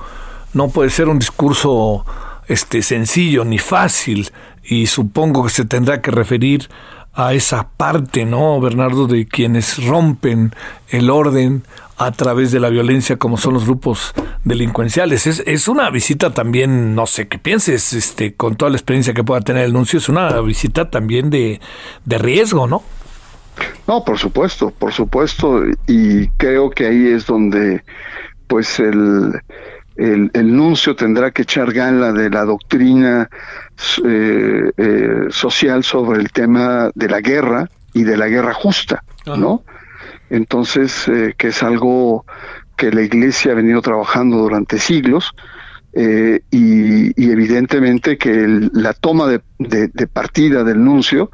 no puede ser un discurso este sencillo ni fácil y supongo que se tendrá que referir a esa parte, ¿no, Bernardo, de quienes rompen el orden a través de la violencia como son los grupos delincuenciales. Es, es una visita también, no sé qué pienses, este, con toda la experiencia que pueda tener el nuncio, es una visita también de, de riesgo, ¿no? No, por supuesto, por supuesto, y creo que ahí es donde pues el, el, nuncio tendrá que echar gala de la doctrina eh, eh, social sobre el tema de la guerra y de la guerra justa, ¿no? Entonces, eh, que es algo que la Iglesia ha venido trabajando durante siglos y, evidentemente que la toma de, de partida del nuncio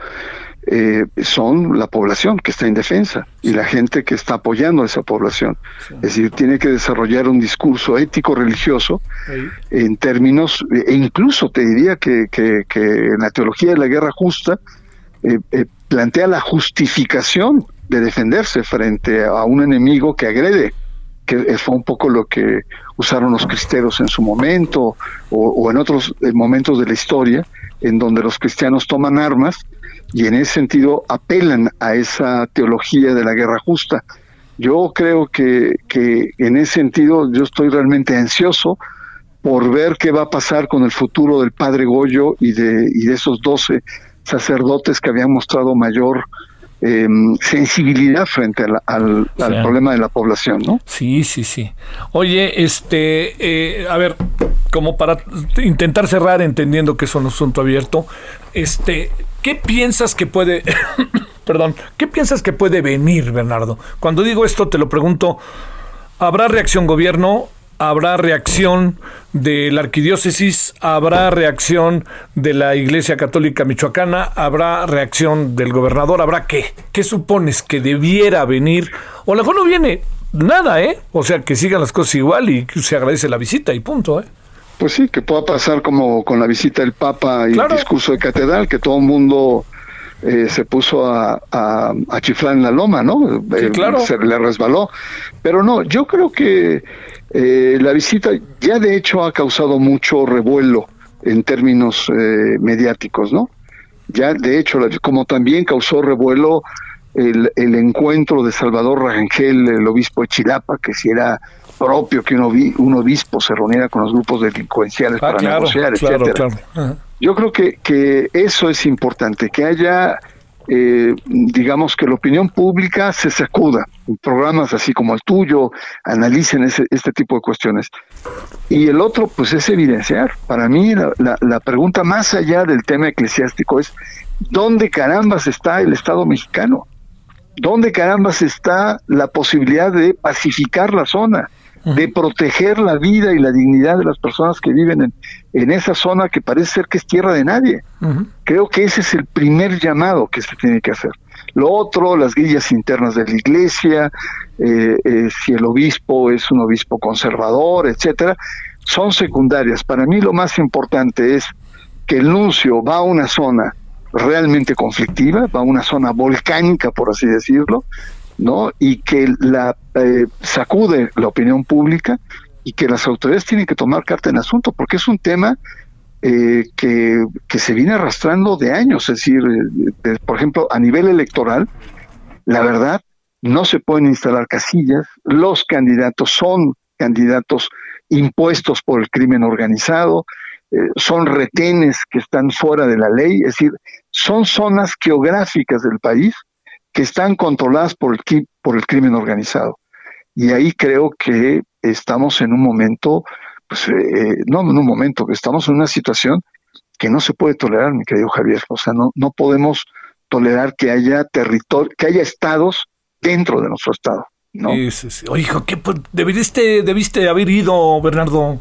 eh, son la población que está en defensa y la gente que está apoyando a esa población. Es decir, tiene que desarrollar un discurso ético religioso en términos, e incluso te diría que, que, en la teología de la guerra justa eh, eh, plantea la justificación de defenderse frente a un enemigo que agrede que fue un poco lo que usaron los cristeros en su momento o, o en otros momentos de la historia, en donde los cristianos toman armas y en ese sentido apelan a esa teología de la guerra justa. Yo creo que, que en ese sentido yo estoy realmente ansioso por ver qué va a pasar con el futuro del padre Goyo y de, y de esos 12 sacerdotes que habían mostrado mayor eh, sensibilidad frente al, al, al, problema de la población, ¿no? Sí, sí, sí. Oye, este, eh, a ver, como para intentar cerrar entendiendo que es un asunto abierto, este, ¿qué piensas que puede, perdón, qué piensas que puede venir, Bernardo? Cuando digo esto te lo pregunto, ¿habrá reacción gobierno? habrá reacción de la arquidiócesis, habrá reacción de la Iglesia Católica Michoacana, habrá reacción del gobernador, habrá qué? ¿Qué supones que debiera venir? O la no viene nada, ¿eh? O sea, que sigan las cosas igual y se agradece la visita y punto, ¿eh? Pues sí, que pueda pasar como con la visita del Papa y el discurso de catedral, que todo el mundo eh, se puso a, a, a, chiflar en la loma, ¿no? Sí, claro. Se le resbaló. Pero no, yo creo que eh, la visita ya de hecho ha causado mucho revuelo en términos eh, mediáticos, ¿no? Ya de hecho, como también causó revuelo el, el encuentro de Salvador Rangel, el obispo de Chilapa, que si era propio que un, obi, un obispo se reuniera con los grupos delincuenciales Ah, para claro, negociar, claro, etcétera. claro. Yo creo que, que eso es importante, que haya, eh, digamos, que la opinión pública se sacuda. Programas así como el tuyo analicen ese, este tipo de cuestiones. Y el otro, pues, es evidenciar. Para mí, la, la, la pregunta más allá del tema eclesiástico es, ¿dónde carambas está el Estado mexicano? ¿Dónde carambas está la posibilidad de pacificar la zona? De proteger la vida y la dignidad de las personas que viven en, en esa zona que parece ser que es tierra de nadie. Uh -huh. Creo que ese es el primer llamado que se tiene que hacer. Lo otro, las guías internas de la iglesia, eh, eh, si el obispo es un obispo conservador, etcétera, son secundarias. Para mí lo más importante es que el nuncio va a una zona realmente conflictiva, va a una zona volcánica, por así decirlo, ¿no? Y que la eh, sacude la opinión pública y que las autoridades tienen que tomar carta en el asunto, porque es un tema eh, que, que, se viene arrastrando de años, es decir, de, de, por ejemplo, a nivel electoral, la verdad, no se pueden instalar casillas, los candidatos son candidatos impuestos por el crimen organizado, eh, son retenes que están fuera de la ley, es decir, son zonas geográficas del país que están controladas por el, por el crimen organizado. Y ahí creo que estamos en un momento, pues, eh, no en un momento, estamos en una situación que no se puede tolerar, mi querido Javier. O sea, no, no podemos tolerar que haya territorio, que haya estados dentro de nuestro estado. ¿no? Sí. Oye, hijo, ¿qué, debiste, debiste haber ido, Bernardo.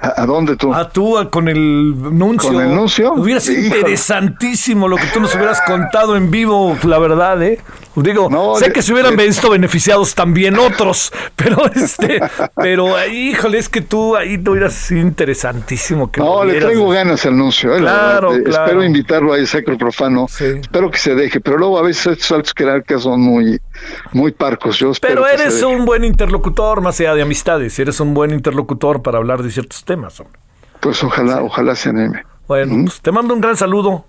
¿A, ¿A, dónde tú? A tú, con el nuncio. ¿Con el nuncio? Hubiera sido Híjole. interesantísimo lo que tú nos hubieras contado en vivo, la verdad, ¿eh? Digo, no, sé que se hubieran de, visto beneficiados también otros, pero este, pero híjole, es que tú ahí te hubieras sido interesantísimo. Que no, le traigo ganas al nuncio, ¿eh? Claro, verdad, claro. Espero invitarlo a Sacro Profano, sí. espero que se deje, pero luego a veces estos altos jerarcas son muy, muy parcos. Yo pero eres un buen interlocutor, más allá de amistades, eres un buen interlocutor para hablar de ciertos temas. Hombre. Pues ojalá, sí. ojalá se anime. Bueno, ¿Mm? pues te mando un gran saludo.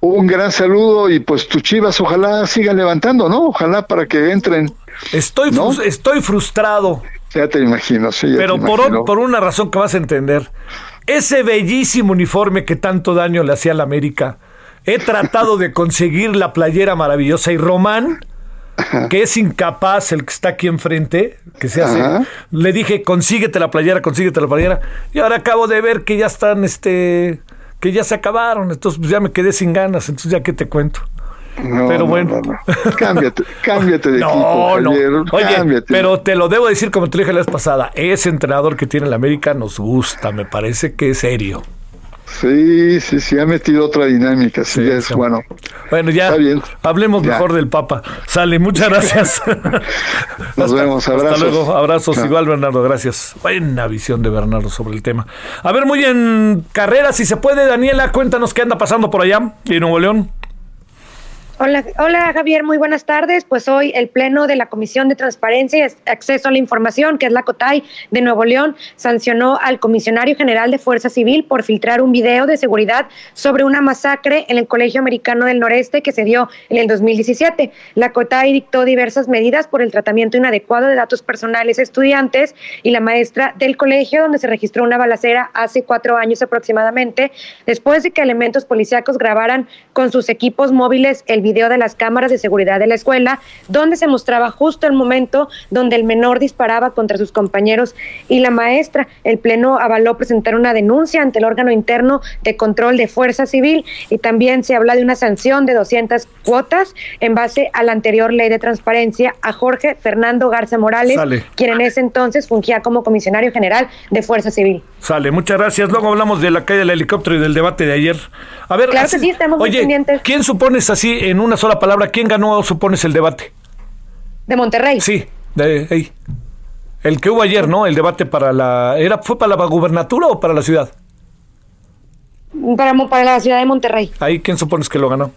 Un gran saludo y pues tus chivas ojalá sigan levantando, ¿no? Ojalá para que entren. Estoy, ¿no? frus estoy frustrado. Ya te imagino, sí. Ya Pero te por, imagino. por una razón que vas a entender. Ese bellísimo uniforme que tanto daño le hacía a la América. He tratado de conseguir la playera maravillosa y Román, que es incapaz, el que está aquí enfrente, que se hace, Ajá. le dije, consíguete la playera, consíguete la playera. Y ahora acabo de ver que ya están, este, que ya se acabaron. Entonces pues ya me quedé sin ganas. Entonces ya que te cuento. No, pero no, bueno. no, no. Cámbiate, cámbiate de no, equipo. Javier, Oye, cámbiate. pero te lo debo decir como te dije la vez pasada. Ese entrenador que tiene la América nos gusta, me parece que es serio. Sí, sí, sí, ha metido otra dinámica, sí, sí es sí. bueno. Bueno, ya Está bien. hablemos Ya. mejor del Papa. Sale, muchas gracias. Nos Hasta- vemos, abrazos. Hasta luego, abrazos. Igual, Bernardo, gracias. Buena visión de Bernardo sobre el tema. A ver, muy en carrera, si se puede, Daniela, cuéntanos qué anda pasando por allá, en Nuevo León. Hola, hola Javier, muy buenas tardes. Pues hoy el Pleno de la Comisión de Transparencia y Acceso a la Información, que es la COTAI de Nuevo León, sancionó al comisionario general de Fuerza Civil por filtrar un video de seguridad sobre una masacre en el Colegio Americano del Noreste que se dio en el 2017. La COTAI dictó diversas medidas por el tratamiento inadecuado de datos personales estudiantes y la maestra del colegio, donde se registró una balacera hace cuatro años aproximadamente, después de que elementos policíacos grabaran con sus equipos móviles el video de las cámaras de seguridad de la escuela, donde se mostraba justo el momento donde el menor disparaba contra sus compañeros y la maestra. El Pleno avaló presentar una denuncia ante el órgano interno de control de fuerza civil y también se habla de una sanción de 200 cuotas en base a la anterior ley de transparencia a Jorge Fernando Garza Morales, quien en ese entonces fungía como comisionario general de fuerza civil. Sale, muchas gracias. Luego hablamos de la caída del helicóptero y del debate de ayer. A ver, claro que sí, estamos oye, pendientes. ¿quién supones así en una sola palabra, quién ganó, supones, el debate? De Monterrey. Sí, de ahí. El que hubo ayer, ¿no? El debate para la... ¿era ¿Fue para la gubernatura o para la ciudad? Para, para la ciudad de Monterrey. Ahí, ¿quién supones que lo ganó?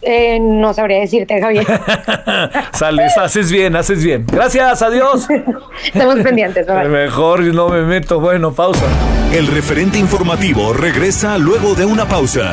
Eh, no sabría decirte, Javier. Sales, haces bien, haces bien. Gracias, adiós. Estamos pendientes. Bye. Mejor no me meto. Bueno, pausa. El referente informativo regresa luego de una pausa.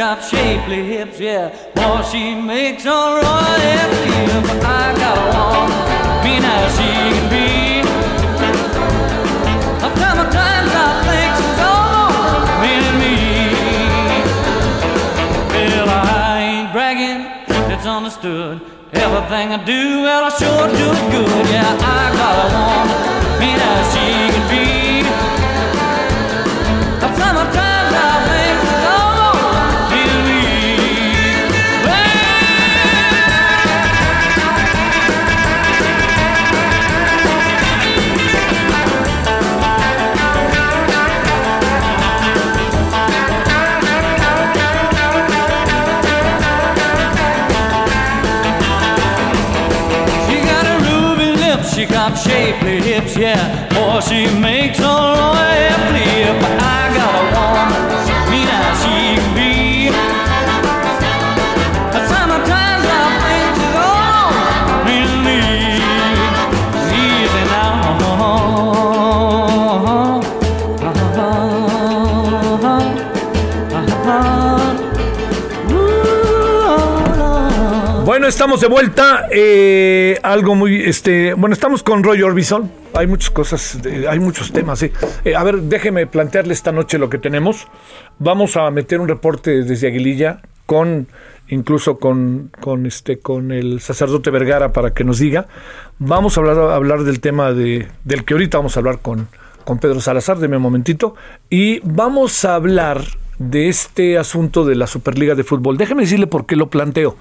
Got shapely hips, yeah. Boy, she makes a royal flip. I got a woman mean as she can be. Sometimes I think she's almost meaning me. Well, I ain't bragging, it's understood. Everything I do, well, I sure do it good. Yeah, I got a woman, mean as she can be. Shapely hips, yeah. Boy, she makes a royal flip. I got estamos de vuelta. eh, algo muy, este, bueno, estamos con Roy Orbison. Hay muchas cosas, hay muchos temas. sí. Eh, a ver, déjeme plantearle esta noche lo que tenemos. Vamos a meter un reporte desde Aguililla con, incluso con, con este, con el sacerdote Vergara para que nos diga. Vamos a hablar, hablar del tema de, del que ahorita vamos a hablar con, con Pedro Salazar, deme un momentito, y vamos a hablar de este asunto de la Superliga de Fútbol. Déjeme decirle por qué lo planteo.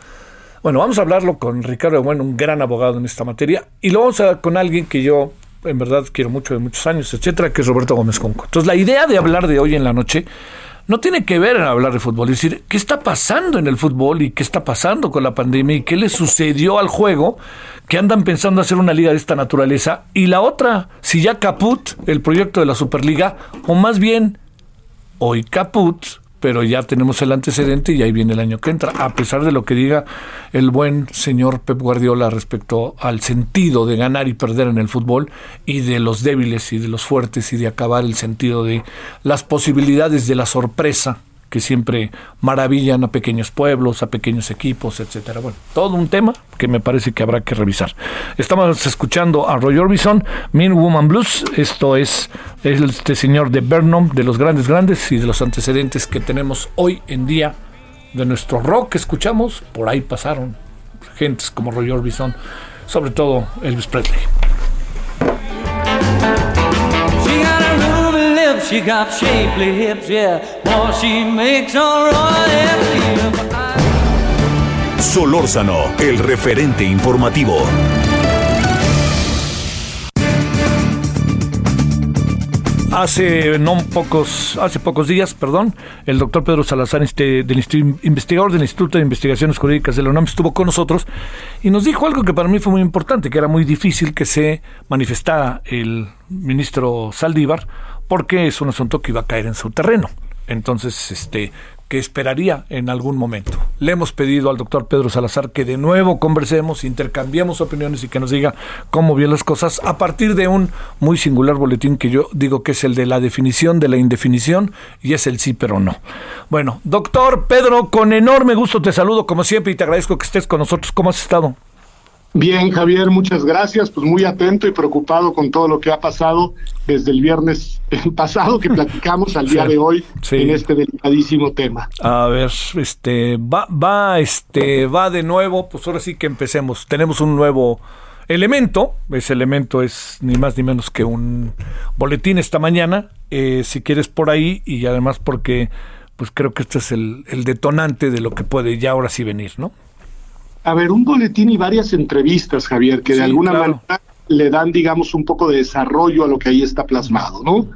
Bueno, vamos a hablarlo con Ricardo Bueno, un gran abogado en esta materia, y lo vamos a con alguien que yo en verdad quiero mucho de muchos años, etcétera, que es Roberto Gómez Conco. Entonces, la idea de hablar de hoy en la noche no tiene que ver en hablar de fútbol, es decir, qué está pasando en el fútbol y qué está pasando con la pandemia y qué le sucedió al juego que andan pensando hacer una liga de esta naturaleza. Y la otra, si ya caput el proyecto de la Superliga, o más bien hoy caput, pero ya tenemos el antecedente y ahí viene el año que entra, a pesar de lo que diga el buen señor Pep Guardiola respecto al sentido de ganar y perder en el fútbol y de los débiles y de los fuertes y de acabar el sentido de las posibilidades de la sorpresa que siempre maravillan a pequeños pueblos, a pequeños equipos, etcétera. Bueno, todo un tema que me parece que habrá que revisar. Estamos escuchando a Roy Orbison, Mean Woman Blues. Esto es este señor de Burnham, de los grandes grandes y de los antecedentes que tenemos hoy en día de nuestro rock que escuchamos. Por ahí pasaron gentes como Roy Orbison, sobre todo Elvis Presley. She got shapely hips, yeah. Boy, she makes a. Solórzano, el referente informativo. Hace no pocos, hace pocos días, perdón, el doctor Pedro Salazar, este, del investigador del Instituto de Investigaciones Jurídicas de la UNAM, estuvo con nosotros y nos dijo algo que para mí fue muy importante, que era muy difícil que se manifestara el ministro Saldívar, porque es un asunto que iba a caer en su terreno. Entonces, este, que esperaría en algún momento. Le hemos pedido al doctor Pedro Salazar que de nuevo conversemos, intercambiemos opiniones y que nos diga cómo vio las cosas a partir de un muy singular boletín que yo digo que es el de la definición de la indefinición y es el sí pero no. Bueno, doctor Pedro, con enorme gusto te saludo como siempre y te agradezco que estés con nosotros. ¿Cómo has estado? Bien, Javier, muchas gracias. Pues muy atento y preocupado con todo lo que ha pasado desde el viernes pasado que platicamos al día Sí, de hoy sí. en este delicadísimo tema. A ver, este, va, va, este, va de nuevo, pues ahora sí que empecemos. Tenemos un nuevo elemento, ese elemento es ni más ni menos que un boletín esta mañana, eh, si quieres por ahí, y además porque, pues creo que este es el, el detonante de lo que puede ya ahora sí venir, ¿no? A ver, un boletín y varias entrevistas, Javier, que Sí, de alguna claro. manera le dan, digamos, un poco de desarrollo a lo que ahí está plasmado, ¿no?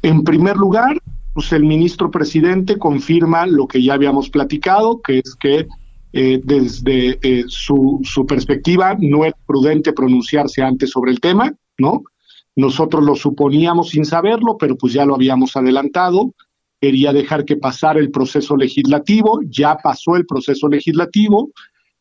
En primer lugar, pues el ministro presidente confirma lo que ya habíamos platicado, que es que eh, desde eh, su, su perspectiva no es prudente pronunciarse antes sobre el tema, ¿no? Nosotros lo suponíamos sin saberlo, pero pues ya lo habíamos adelantado. Quería dejar que pasara el proceso legislativo, ya pasó el proceso legislativo,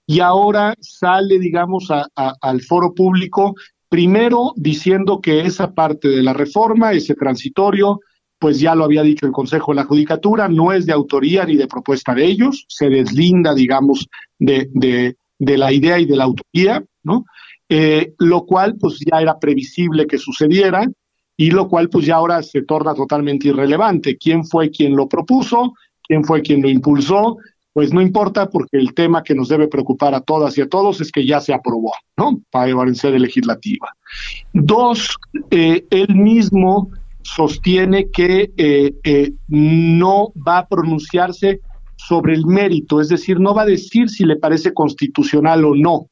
y ahora sale, digamos, a- al foro público, primero diciendo que esa parte de la reforma, ese transitorio, pues ya lo había dicho el Consejo de la Judicatura, no es de autoría ni de propuesta de ellos, se deslinda, digamos, de, de, de la idea y de la autoría, ¿no? Eh, lo cual, pues ya era previsible que sucediera, y lo cual, pues ya ahora se torna totalmente irrelevante. ¿Quién fue quien lo propuso? ¿Quién fue quien lo impulsó? Pues no importa porque el tema que nos debe preocupar a todas y a todos es que ya se aprobó, ¿no? Para en sede legislativa. Dos, eh, él mismo sostiene que eh, eh, no va a pronunciarse sobre el mérito, es decir, no va a decir si le parece constitucional o no.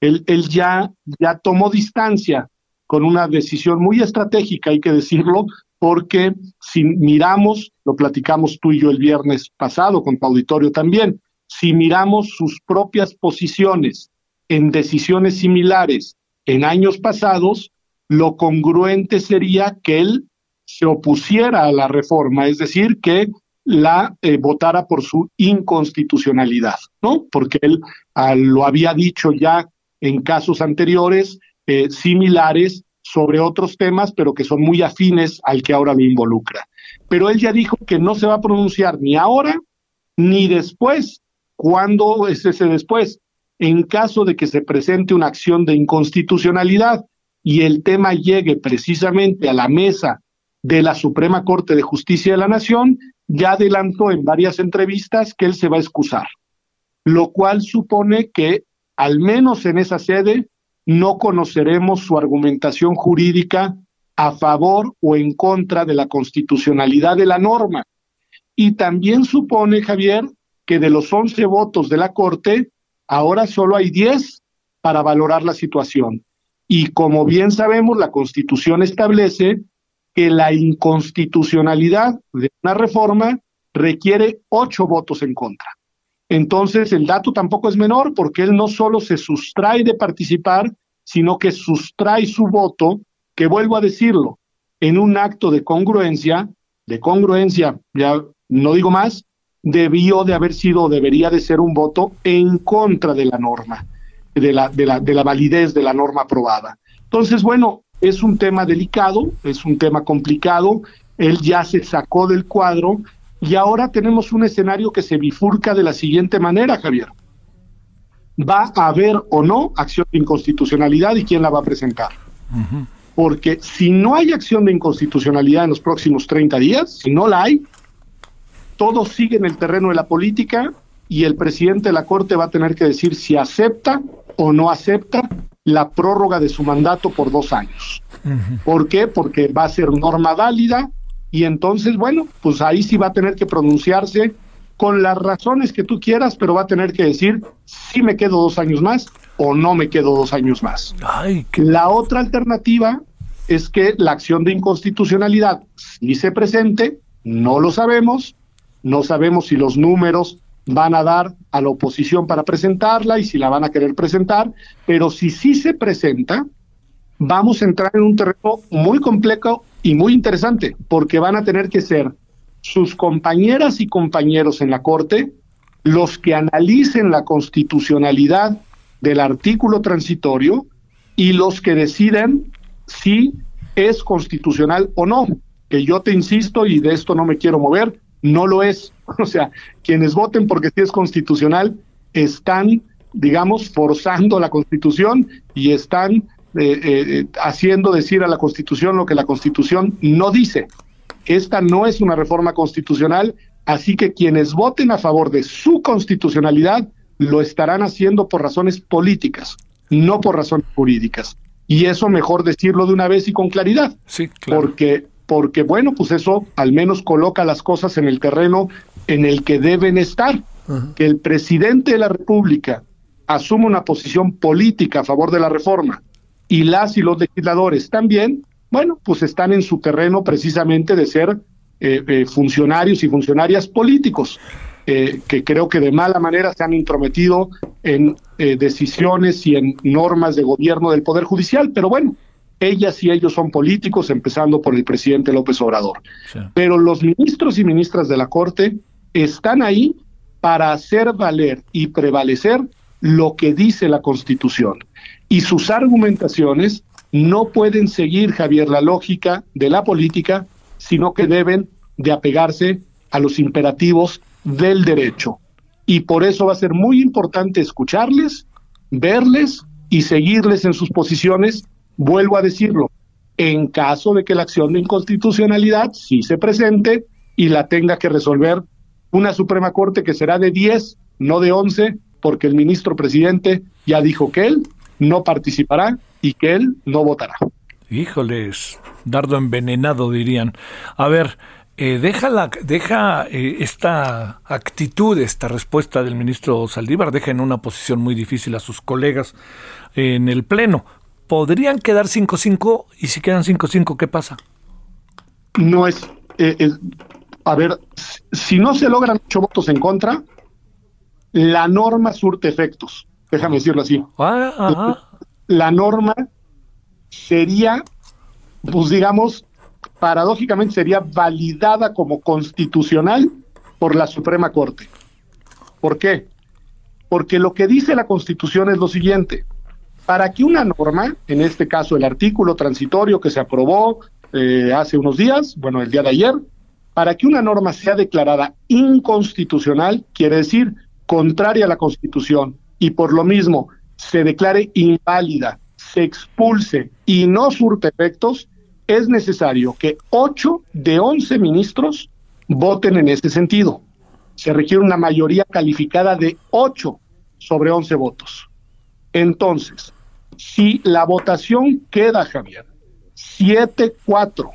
Él, él ya, ya tomó distancia con una decisión muy estratégica, hay que decirlo, porque si miramos, lo platicamos tú y yo el viernes pasado con tu auditorio también, si miramos sus propias posiciones en decisiones similares en años pasados, lo congruente sería que él se opusiera a la reforma, es decir, que la eh, votara por su inconstitucionalidad, ¿no? Porque él ah, lo había dicho ya en casos anteriores eh, similares sobre otros temas, pero que son muy afines al que ahora lo involucra. Pero él ya dijo que no se va a pronunciar ni ahora ni después. ¿Cuándo es ese después? En caso de que se presente una acción de inconstitucionalidad y el tema llegue precisamente a la mesa de la Suprema Corte de Justicia de la Nación, ya adelantó en varias entrevistas que él se va a excusar, lo cual supone que al menos en esa sede no conoceremos su argumentación jurídica a favor o en contra de la constitucionalidad de la norma. Y también supone, Javier, que de los 11 votos de la Corte, ahora solo hay 10 para valorar la situación. Y como bien sabemos, la Constitución establece que la inconstitucionalidad de una reforma requiere ocho votos en contra. Entonces, el dato tampoco es menor porque él no solo se sustrae de participar, sino que sustrae su voto, que vuelvo a decirlo, en un acto de congruencia, de congruencia, ya no digo más, debió de haber sido o debería de ser un voto en contra de la norma, de la, de la, de la validez de la norma aprobada. Entonces, bueno, es un tema delicado, es un tema complicado, él ya se sacó del cuadro y ahora tenemos un escenario que se bifurca de la siguiente manera, Javier. ¿Va a haber o no acción de inconstitucionalidad y quién la va a presentar? Porque si no hay acción de inconstitucionalidad en los próximos 30 días, si no la hay, todo sigue en el terreno de la política y el presidente de la Corte va a tener que decir si acepta o no acepta la prórroga de su mandato por dos años. ¿Por qué? Porque va a ser norma válida y entonces, bueno, pues ahí sí va a tener que pronunciarse con las razones que tú quieras, pero va a tener que decir si me quedo dos años más o no me quedo dos años más. Ay, La otra alternativa es que la acción de inconstitucionalidad si se presente, no lo sabemos, no sabemos si los números van a dar a la oposición para presentarla y si la van a querer presentar, pero si sí se presenta, vamos a entrar en un terreno muy complejo y muy interesante, porque van a tener que ser sus compañeras y compañeros en la Corte los que analicen la constitucionalidad del artículo transitorio y los que deciden si es constitucional o no. Que yo te insisto, y de esto no me quiero mover, no lo es. O sea, quienes voten porque sí es constitucional están, digamos, forzando la constitución y están eh, eh, haciendo decir a la constitución lo que la constitución no dice. Esta no es una reforma constitucional, así que quienes voten a favor de su constitucionalidad lo estarán haciendo por razones políticas, no por razones jurídicas. Y eso mejor decirlo de una vez y con claridad. Sí, claro. Porque, porque bueno, pues eso al menos coloca las cosas en el terreno en el que deben estar. Que el presidente de la República asuma una posición política a favor de la reforma y las y los legisladores también, bueno, pues están en su terreno precisamente de ser eh, eh, funcionarios y funcionarias políticos. Eh, que creo que de mala manera se han intrometido en eh, decisiones y en normas de gobierno del Poder Judicial, pero bueno, ellas y ellos son políticos, empezando por el presidente López Obrador. Sí. Pero los ministros y ministras de la Corte están ahí para hacer valer y prevalecer lo que dice la Constitución. Y sus argumentaciones no pueden seguir, Javier, la lógica de la política, sino que deben de apegarse a los imperativos del derecho. Y por eso va a ser muy importante escucharles, verles y seguirles en sus posiciones. Vuelvo a decirlo, en caso de que la acción de inconstitucionalidad sí se presente y la tenga que resolver una Suprema Corte que será de 10, no de 11, porque el ministro presidente ya dijo que él no participará y que él no votará. Híjoles, dardo envenenado dirían. A ver, eh, deja, la, deja eh, esta actitud, esta respuesta del ministro Saldívar, deja en una posición muy difícil a sus colegas en el Pleno. ¿Podrían quedar 5-5? Y si quedan 5-5, ¿qué pasa? No es, eh, es- a ver, si no se logran ocho votos en contra, la norma surte efectos. Déjame decirlo así. Ah, ajá. La norma sería, pues digamos, paradójicamente sería validada como constitucional por la Suprema Corte. ¿Por qué? Porque lo que dice la Constitución es lo siguiente. Para que una norma, en este caso el artículo transitorio que se aprobó eh, hace unos días, bueno, el día de ayer, para que una norma sea declarada inconstitucional, quiere decir contraria a la Constitución, y por lo mismo se declare inválida, se expulse y no surte efectos, es necesario que 8 de 11 ministros voten en ese sentido. Se requiere una mayoría calificada de 8 sobre 11 votos. Entonces, si la votación queda, Javier, 7-4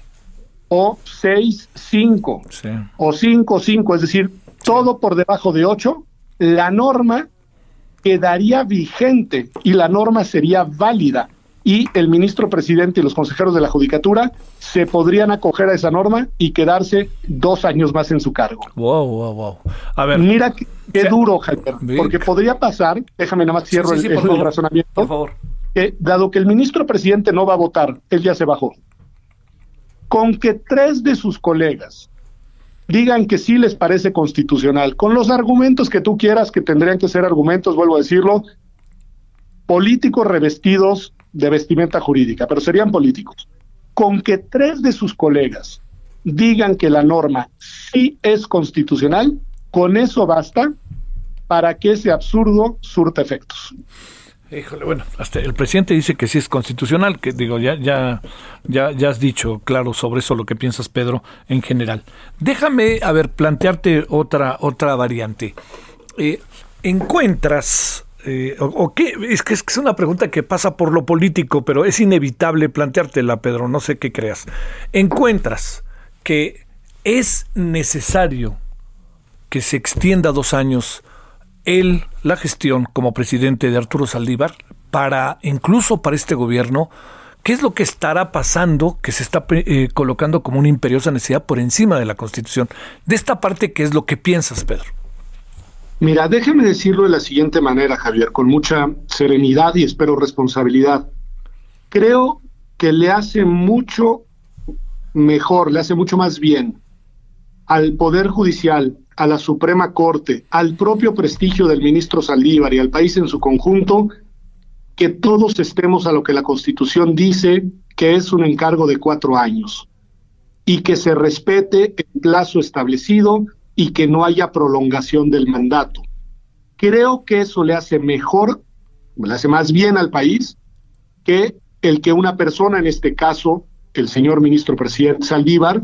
o 6-5 Sí. o 5-5, es decir, todo por debajo de 8, la norma quedaría vigente y la norma sería válida y el ministro presidente y los consejeros de la judicatura se podrían acoger a esa norma y quedarse dos años más en su cargo. Wow, wow, wow. A ver, Mira qué, duro, Javier, porque podría pasar, déjame nada más cierro Sí, sí, el, por el favor. razonamiento, por favor. que dado que el ministro presidente no va a votar, él ya se bajó, con que tres de sus colegas digan que sí les parece constitucional, con los argumentos que tú quieras, que tendrían que ser argumentos, vuelvo a decirlo, políticos revestidos de vestimenta jurídica, pero serían políticos, con que tres de sus colegas digan que la norma sí es constitucional, con eso basta para que ese absurdo surta efectos. Híjole, bueno, hasta el presidente dice que sí es constitucional, que digo, ya, ya, ya, ya has dicho claro sobre eso lo que piensas, Pedro, en general. Déjame, a ver, plantearte otra, otra variante. Eh, ¿Encuentras, eh, o, qué? Es que es que es una pregunta que pasa por lo político, pero es inevitable planteártela, Pedro, no sé qué creas. ¿Encuentras que ¿Es necesario que se extienda dos años él, la gestión como presidente de Arturo Saldívar, para incluso para este gobierno, ¿qué es lo que estará pasando que se está eh, colocando como una imperiosa necesidad por encima de la Constitución? De esta parte, ¿qué es lo que piensas, Pedro? Mira, déjeme decirlo de la siguiente manera, Javier, con mucha serenidad y espero responsabilidad. Creo que le hace mucho mejor, le hace mucho más bien al Poder Judicial, a la Suprema Corte, al propio prestigio del ministro Saldívar y al país en su conjunto, que todos estemos a lo que la Constitución dice que es un encargo de cuatro años y que se respete el plazo establecido y que no haya prolongación del mandato. Creo que eso le hace mejor, le hace más bien al país que el que una persona, en este caso el señor ministro presidente Saldívar,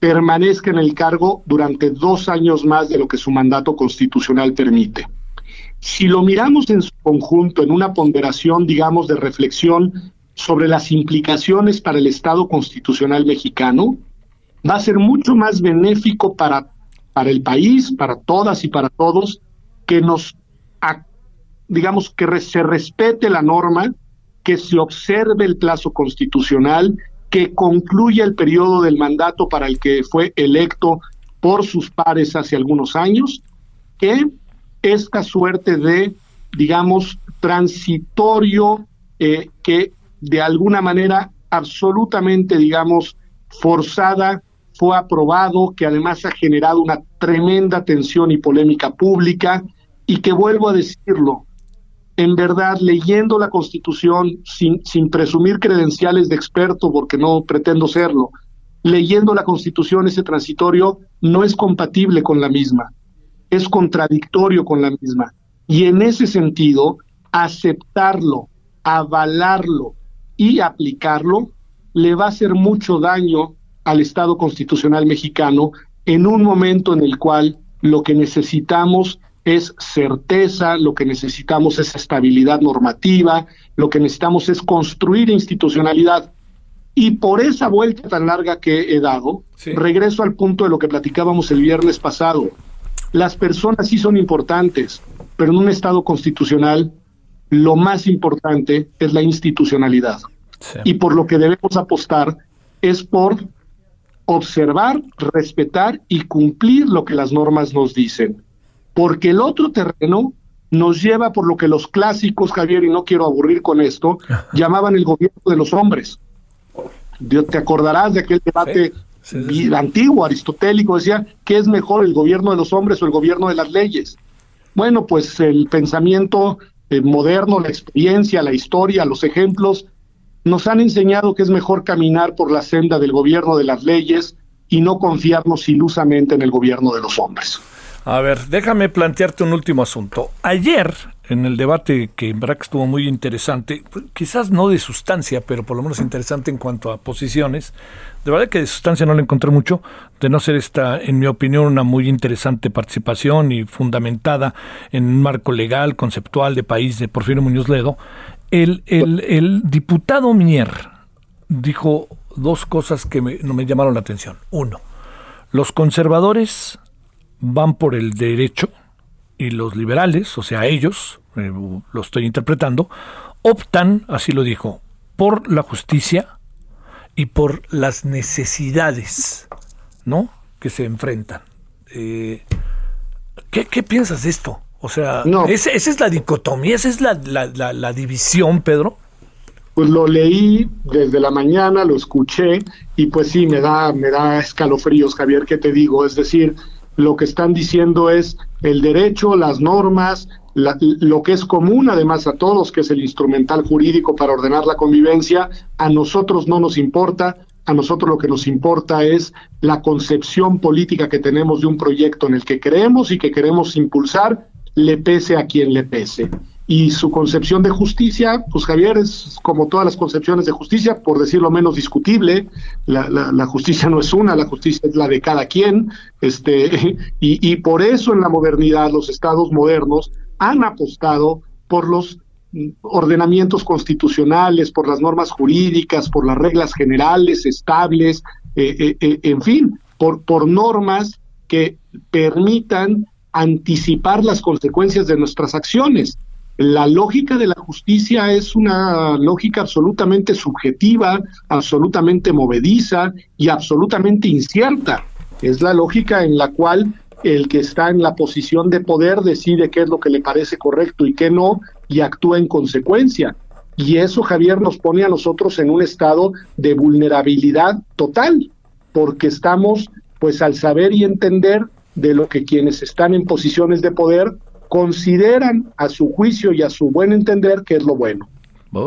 permanezca en el cargo durante dos años más de lo que su mandato constitucional permite. Si lo miramos en su conjunto, en una ponderación, digamos, de reflexión sobre las implicaciones para el Estado constitucional mexicano, va a ser mucho más benéfico para, para el país, para todas y para todos, que nos, digamos, que se respete la norma, que se observe el plazo constitucional que concluya el periodo del mandato para el que fue electo por sus pares hace algunos años, que esta suerte de, digamos, transitorio eh, que de alguna manera absolutamente, digamos, forzada fue aprobado, que además ha generado una tremenda tensión y polémica pública, y que vuelvo a decirlo, en verdad, leyendo la Constitución sin, sin presumir credenciales de experto, porque no pretendo serlo, leyendo la Constitución, ese transitorio no es compatible con la misma, es contradictorio con la misma. Y en ese sentido, aceptarlo, avalarlo y aplicarlo le va a hacer mucho daño al Estado constitucional mexicano en un momento en el cual lo que necesitamos es certeza, lo que necesitamos es estabilidad normativa, lo que necesitamos es construir institucionalidad. Y por esa vuelta tan larga que he dado, regreso al punto de lo que platicábamos el viernes pasado. Las personas sí son importantes, pero en un Estado constitucional lo más importante es la institucionalidad. Y por lo que debemos apostar es por observar, respetar y cumplir lo que las normas nos dicen porque el otro terreno nos lleva por lo que los clásicos, Javier, y no quiero aburrir con esto, llamaban el gobierno de los hombres. Te acordarás de aquel debate antiguo, aristotélico, decía, ¿qué es mejor, el gobierno de los hombres o el gobierno de las leyes? Bueno, pues el pensamiento eh, moderno, la experiencia, la historia, los ejemplos, nos han enseñado que es mejor caminar por la senda del gobierno de las leyes y no confiarnos ilusamente en el gobierno de los hombres. A ver, déjame plantearte un último asunto. Ayer, en el debate que en verdad estuvo muy interesante, pues, quizás no de sustancia, pero por lo menos interesante en cuanto a posiciones, de verdad que de sustancia no le encontré mucho, de no ser esta, en mi opinión, una muy interesante participación y fundamentada en un marco legal, conceptual de país de Porfirio Muñoz Ledo, el, el, el diputado Mier dijo dos cosas que me, me llamaron la atención. Uno, los conservadores van por el derecho y los liberales, o sea, ellos, eh, lo estoy interpretando, optan, así lo dijo, por la justicia y por las necesidades, ¿no? Que se enfrentan. Eh, ¿qué, piensas de esto? O sea, ¿esa, es la dicotomía, esa es la, la, la división, Pedro. Pues lo leí desde la mañana, lo escuché y pues sí, me da, me da escalofríos, Javier, ¿qué te digo? Es decir, lo que están diciendo es el derecho, las normas, lo que es común además a todos, que es el instrumental jurídico para ordenar la convivencia, a nosotros no nos importa, a nosotros lo que nos importa es la concepción política que tenemos de un proyecto en el que creemos y que queremos impulsar, le pese a quien le pese y su concepción de justicia, pues Javier, es como todas las concepciones de justicia, por decirlo menos discutible, la, la, justicia no es una, la justicia es la de cada quien, este, y, y por eso en la modernidad los estados modernos han apostado por los ordenamientos constitucionales, por las normas jurídicas, por las reglas generales estables, eh, eh, eh, en fin, por, por normas que permitan anticipar las consecuencias de nuestras acciones. La lógica de la justicia es una lógica absolutamente subjetiva, absolutamente movediza y absolutamente incierta. Es la lógica en la cual el que está en la posición de poder decide qué es lo que le parece correcto y qué no y actúa en consecuencia. Y eso, Javier, nos pone a nosotros en un estado de vulnerabilidad total, porque estamos, pues, al saber y entender de lo que quienes están en posiciones de poder consideran a su juicio y a su buen entender que es lo bueno.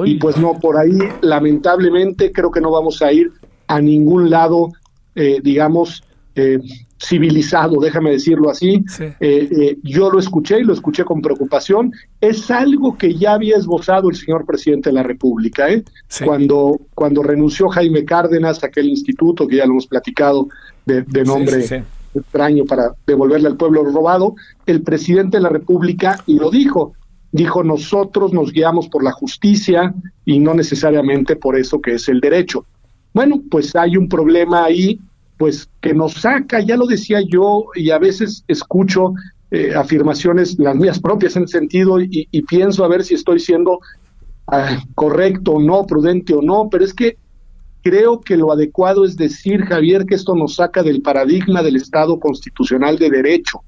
Y pues no, por ahí lamentablemente creo que no vamos a ir a ningún lado, eh, digamos, eh, civilizado, déjame decirlo así. Eh, eh, yo lo escuché y lo escuché con preocupación. Es algo que ya había esbozado el señor presidente de la República, ¿eh? Cuando, cuando renunció Jaime Cárdenas, aquel instituto que ya lo hemos platicado de, nombre extraño para devolverle al pueblo lo robado, el presidente de la República lo dijo. Dijo, nosotros nos guiamos por la justicia y no necesariamente por eso que es el derecho. Bueno, pues hay un problema ahí pues que nos saca, ya lo decía yo, y a veces escucho eh, afirmaciones, las mías propias en ese sentido, y, pienso a ver si estoy siendo ah, correcto o no, prudente o no, pero es que creo que lo adecuado es decir, Javier, que esto nos saca del paradigma del Estado constitucional de derecho,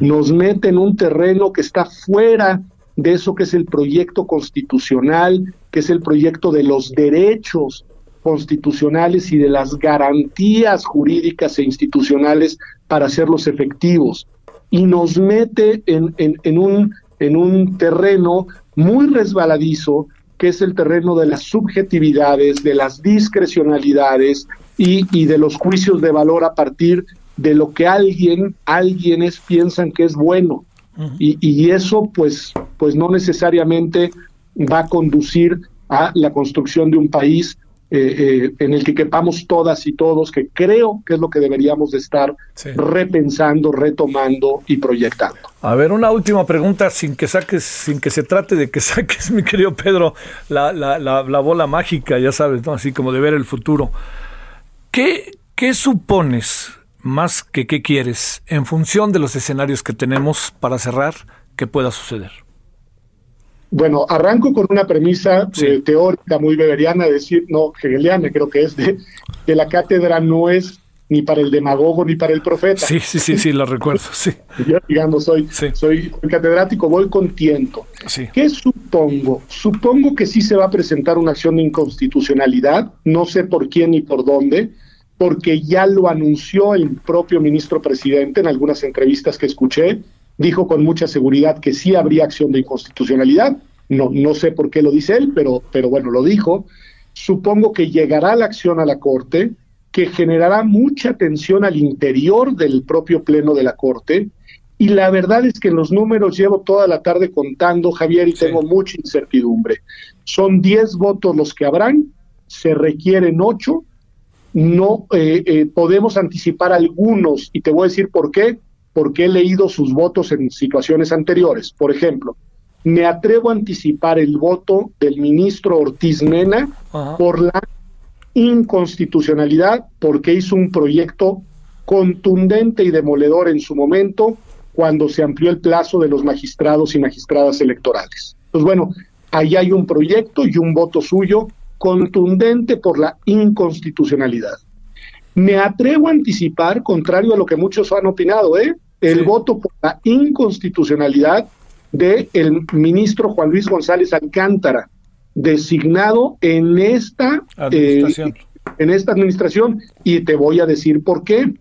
nos mete en un terreno que está fuera de eso que es el proyecto constitucional, que es el proyecto de los derechos constitucionales y de las garantías jurídicas e institucionales para hacerlos efectivos. Y nos mete en, en, un, en un terreno muy resbaladizo, que es el terreno de las subjetividades, de las discrecionalidades y, y de los juicios de valor a partir de lo que alguien, alguienes piensan que es bueno. y, y, eso pues, pues no necesariamente va a conducir a la construcción de un país eh, eh, en el que quepamos todas y todos, que creo que es lo que deberíamos de estar repensando, retomando y proyectando. A ver, una última pregunta sin que saques, sin que se trate de que saques, mi querido Pedro, la, la, la, bola mágica, ya sabes, ¿no? así como de ver el futuro. ¿Qué, ¿Qué supones, más que qué quieres, en función de los escenarios que tenemos para cerrar, que pueda suceder? Bueno, arranco con una premisa eh, teórica muy beberiana, decir, no, hegeliana creo que es, de que la cátedra no es ni para el demagogo ni para el profeta. Sí, sí, sí, sí, lo recuerdo, sí. Yo, digamos, soy, soy catedrático, voy con tiento. ¿Qué supongo? Supongo que sí se va a presentar una acción de inconstitucionalidad, no sé por quién ni por dónde, porque ya lo anunció el propio ministro presidente en algunas entrevistas que escuché, dijo con mucha seguridad que sí habría acción de inconstitucionalidad. No, no sé por qué lo dice él, pero, pero bueno, lo dijo. Supongo que llegará la acción a la Corte, que generará mucha tensión al interior del propio Pleno de la Corte. Y la verdad es que los números llevo toda la tarde contando, Javier, y tengo mucha incertidumbre. Son 10 votos los que habrán, se requieren 8. No eh, eh, podemos anticipar algunos, y te voy a decir por qué porque he leído sus votos en situaciones anteriores. Por ejemplo, me atrevo a anticipar el voto del ministro Ortiz Mena por la inconstitucionalidad, porque hizo un proyecto contundente y demoledor en su momento cuando se amplió el plazo de los magistrados y magistradas electorales. Pues bueno, ahí hay un proyecto y un voto suyo contundente por la inconstitucionalidad. Me atrevo a anticipar, contrario a lo que muchos han opinado, ¿eh? El voto por la inconstitucionalidad del el ministro Juan Luis González Alcántara, designado en esta administración. Eh, en esta administración, y te voy a decir por qué.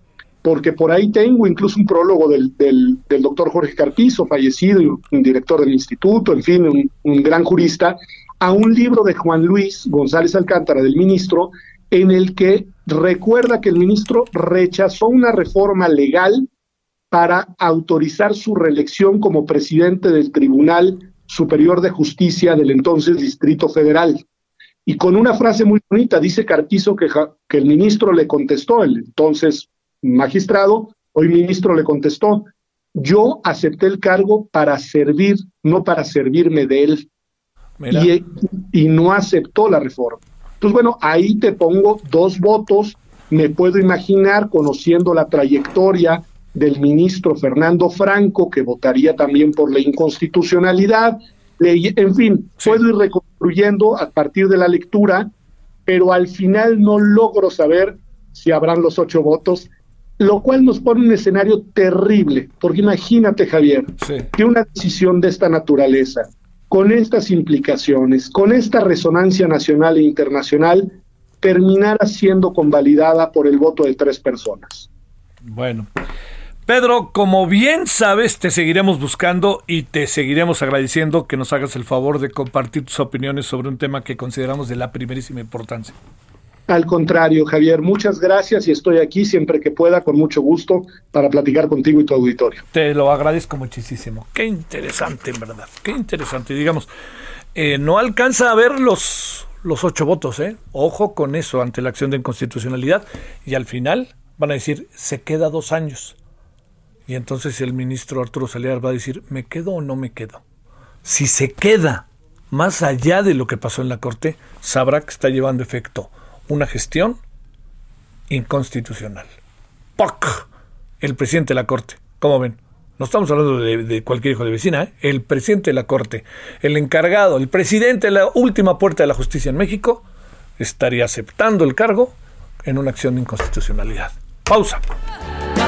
Porque por ahí tengo incluso un prólogo del, del, doctor Jorge Carpizo, fallecido, un director del instituto, en fin, un, un gran jurista, a un libro de Juan Luis González Alcántara, del ministro, en el que recuerda que el ministro rechazó una reforma legal para autorizar su reelección como presidente del Tribunal Superior de Justicia del entonces Distrito Federal. Y con una frase muy bonita, dice Carpizo que, que el ministro le contestó, el entonces magistrado, hoy ministro le contestó, yo acepté el cargo para servir, no para servirme de él. Y, y, no aceptó la reforma. Entonces, bueno, ahí te pongo dos votos me puedo imaginar, conociendo la trayectoria del ministro Fernando Franco, que votaría también por la inconstitucionalidad, en fin, puedo ir reconstruyendo a partir de la lectura, pero al final no logro saber si habrán los ocho votos, lo cual nos pone un escenario terrible, porque imagínate, Javier, que una decisión de esta naturaleza, con estas implicaciones, con esta resonancia nacional e internacional, terminara siendo convalidada por el voto de tres personas. Bueno. Pedro, como bien sabes, te seguiremos buscando y te seguiremos agradeciendo que nos hagas el favor de compartir tus opiniones sobre un tema que consideramos de la primerísima importancia. Al contrario, Javier, muchas gracias y estoy aquí siempre que pueda, con mucho gusto, para platicar contigo y tu auditorio. Te lo agradezco muchísimo. Qué interesante, en verdad. Qué interesante. Digamos, eh, no alcanza a ver los, los ocho votos, ¿eh? Ojo con eso ante la acción de inconstitucionalidad. Y al final van a decir, se queda dos años. Y entonces el ministro Arturo Saliar va a decir, ¿me quedo o no me quedo? Si se queda más allá de lo que pasó en la Corte, sabrá que está llevando efecto una gestión inconstitucional. ¡Poc! El presidente de la Corte. ¿Cómo ven? No estamos hablando de, cualquier hijo de vecina, ¿eh? el presidente de la Corte, el encargado, el presidente de la última puerta de la justicia en México, estaría aceptando el cargo en una acción de inconstitucionalidad. Pausa.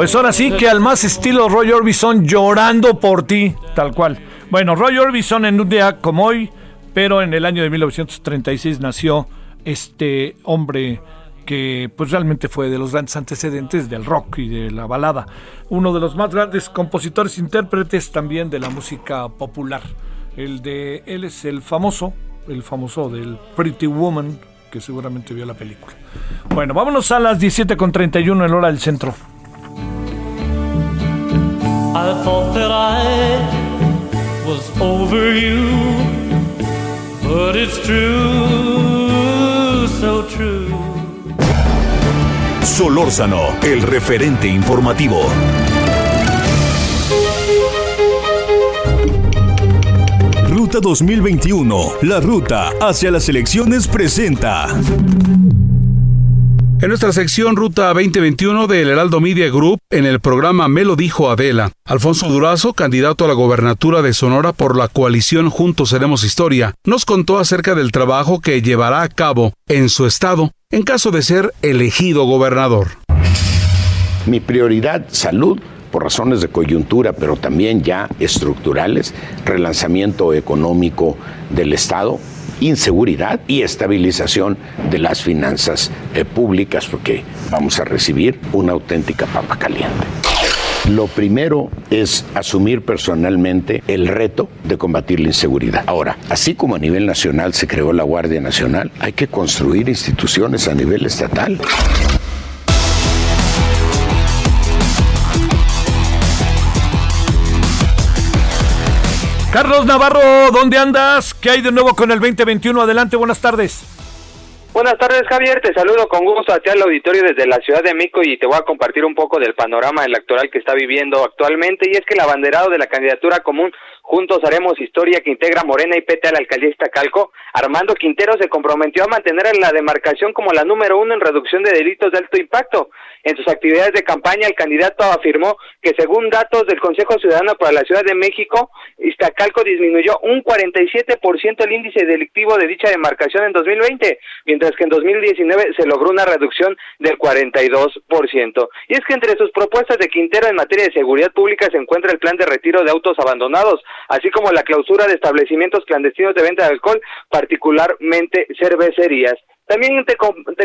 Pues ahora sí que al más estilo Roy Orbison llorando por ti, tal cual. Bueno, Roy Orbison en un día como hoy, pero en el año de 1936 nació este hombre que pues realmente fue de los grandes antecedentes del rock y de la balada, uno de los más grandes compositores intérpretes también de la música popular. El de él es el famoso, el famoso del Pretty Woman, que seguramente vio la película. Bueno, vámonos a las 17.31 en hora del centro. I thought that I was over you, but it's true, so true. Solórzano, el referente informativo. Ruta 2021, la ruta hacia las elecciones presenta. En nuestra sección Ruta 2021 del Heraldo Media Group, en el programa Me lo dijo Adela, Alfonso Durazo, candidato a la gobernatura de Sonora por la coalición Juntos Seremos Historia, nos contó acerca del trabajo que llevará a cabo en su estado en caso de ser elegido gobernador. Mi prioridad, salud, por razones de coyuntura, pero también ya estructurales, relanzamiento económico del Estado, inseguridad y estabilización de las finanzas eh, públicas, porque vamos a recibir una auténtica papa caliente. Lo primero es asumir personalmente el reto de combatir la inseguridad. Ahora, así como a nivel nacional se creó la Guardia Nacional, hay que construir instituciones a nivel estatal. Carlos Navarro, ¿dónde andas? ¿Qué hay de nuevo con el 2021? Adelante, buenas tardes. Buenas tardes, Javier. Te saludo con gusto aquí al auditorio desde la Ciudad de México y te voy a compartir un poco del panorama electoral que está viviendo actualmente. Y es que el abanderado de la candidatura común Juntos Haremos Historia que integra Morena y PT a la alcaldía Iztacalco, Armando Quintero se comprometió a mantener la demarcación como la número uno en reducción de delitos de alto impacto. En sus actividades de campaña, el candidato afirmó que según datos del Consejo Ciudadano para la Ciudad de México, Iztacalco disminuyó un 47% el índice delictivo de dicha demarcación en 2020, mientras que en 2019 se logró una reducción del 42%. Y es que entre sus propuestas de Quintero en materia de seguridad pública se encuentra el plan de retiro de autos abandonados, así como la clausura de establecimientos clandestinos de venta de alcohol, particularmente cervecerías. También te,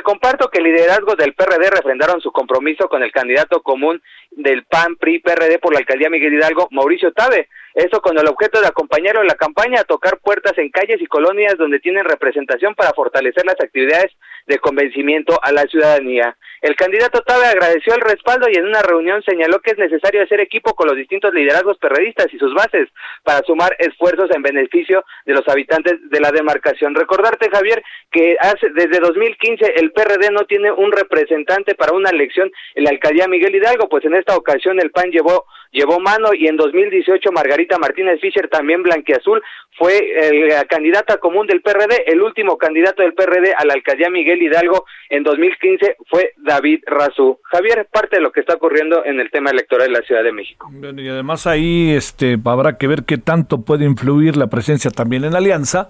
comparto que el liderazgo del PRD refrendaron su compromiso con el candidato común del PAN, PRI, PRD por la alcaldía Miguel Hidalgo, Mauricio Tabe. Eso con el objeto de acompañarlo en la campaña a tocar puertas en calles y colonias donde tienen representación para fortalecer las actividades de convencimiento a la ciudadanía. El candidato Tabe agradeció el respaldo y en una reunión señaló que es necesario hacer equipo con los distintos liderazgos perredistas y sus bases para sumar esfuerzos en beneficio de los habitantes de la demarcación. Recordarte, Javier, que hace, desde 2015 el PRD no tiene un representante para una elección en la alcaldía Miguel Hidalgo, pues en esta ocasión el PAN llevó llevó mano y en 2018 Margarita Martínez Fischer, también blanqueazul, fue eh, la candidata común del PRD. El último candidato del PRD a la alcaldía Miguel Hidalgo en 2015 fue David Razú. Javier, parte de lo que está ocurriendo en el tema electoral de la Ciudad de México. y además ahí este, habrá que ver qué tanto puede influir la presencia también en alianza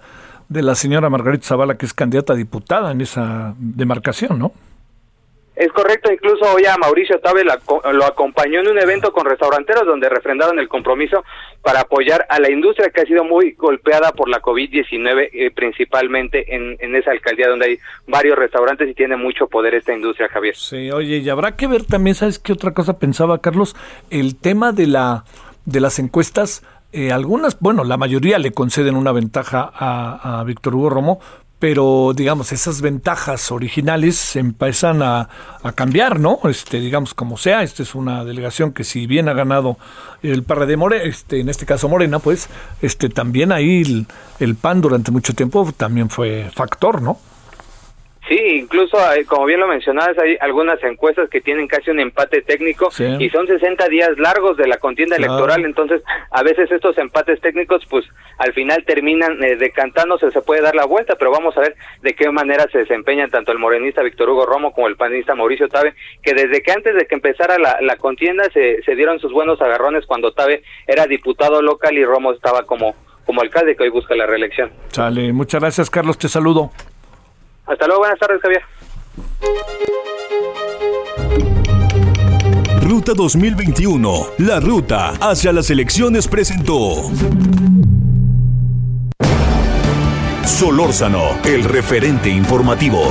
de la señora Margarita Zavala, que es candidata a diputada en esa demarcación, ¿no? Es correcto, incluso hoy a Mauricio Tabe lo acompañó en un evento con restauranteros donde refrendaron el compromiso para apoyar a la industria que ha sido muy golpeada por la COVID-19, eh, principalmente en, en, esa alcaldía donde hay varios restaurantes y tiene mucho poder esta industria, Javier. Sí, oye, y habrá que ver también, ¿sabes qué otra cosa pensaba, Carlos? El tema de, la, de las encuestas. Eh, algunas, bueno, la mayoría le conceden una ventaja a, a Víctor Hugo Romo, pero digamos esas ventajas originales empiezan a, cambiar, ¿no? Este, digamos como sea, esta es una delegación que si bien ha ganado el PRD Morena, este, en este caso Morena, pues, este, también ahí el PAN durante mucho tiempo también fue factor, ¿no? Sí, incluso, eh, como bien lo mencionabas, hay algunas encuestas que tienen casi un empate técnico y son 60 días largos de la contienda electoral, entonces a veces estos empates técnicos pues al final terminan eh, decantándose, se puede dar la vuelta, pero vamos a ver de qué manera se desempeñan tanto el morenista Víctor Hugo Romo como el panista Mauricio Tabe, que desde que antes de que empezara la, la contienda se, se dieron sus buenos agarrones cuando Tabe era diputado local y Romo estaba como, como alcalde que hoy busca la reelección. Sale, muchas gracias Carlos, te saludo. Hasta luego, buenas tardes, Javier. Ruta 2021, la ruta hacia las elecciones presentó. Solórzano, el referente informativo.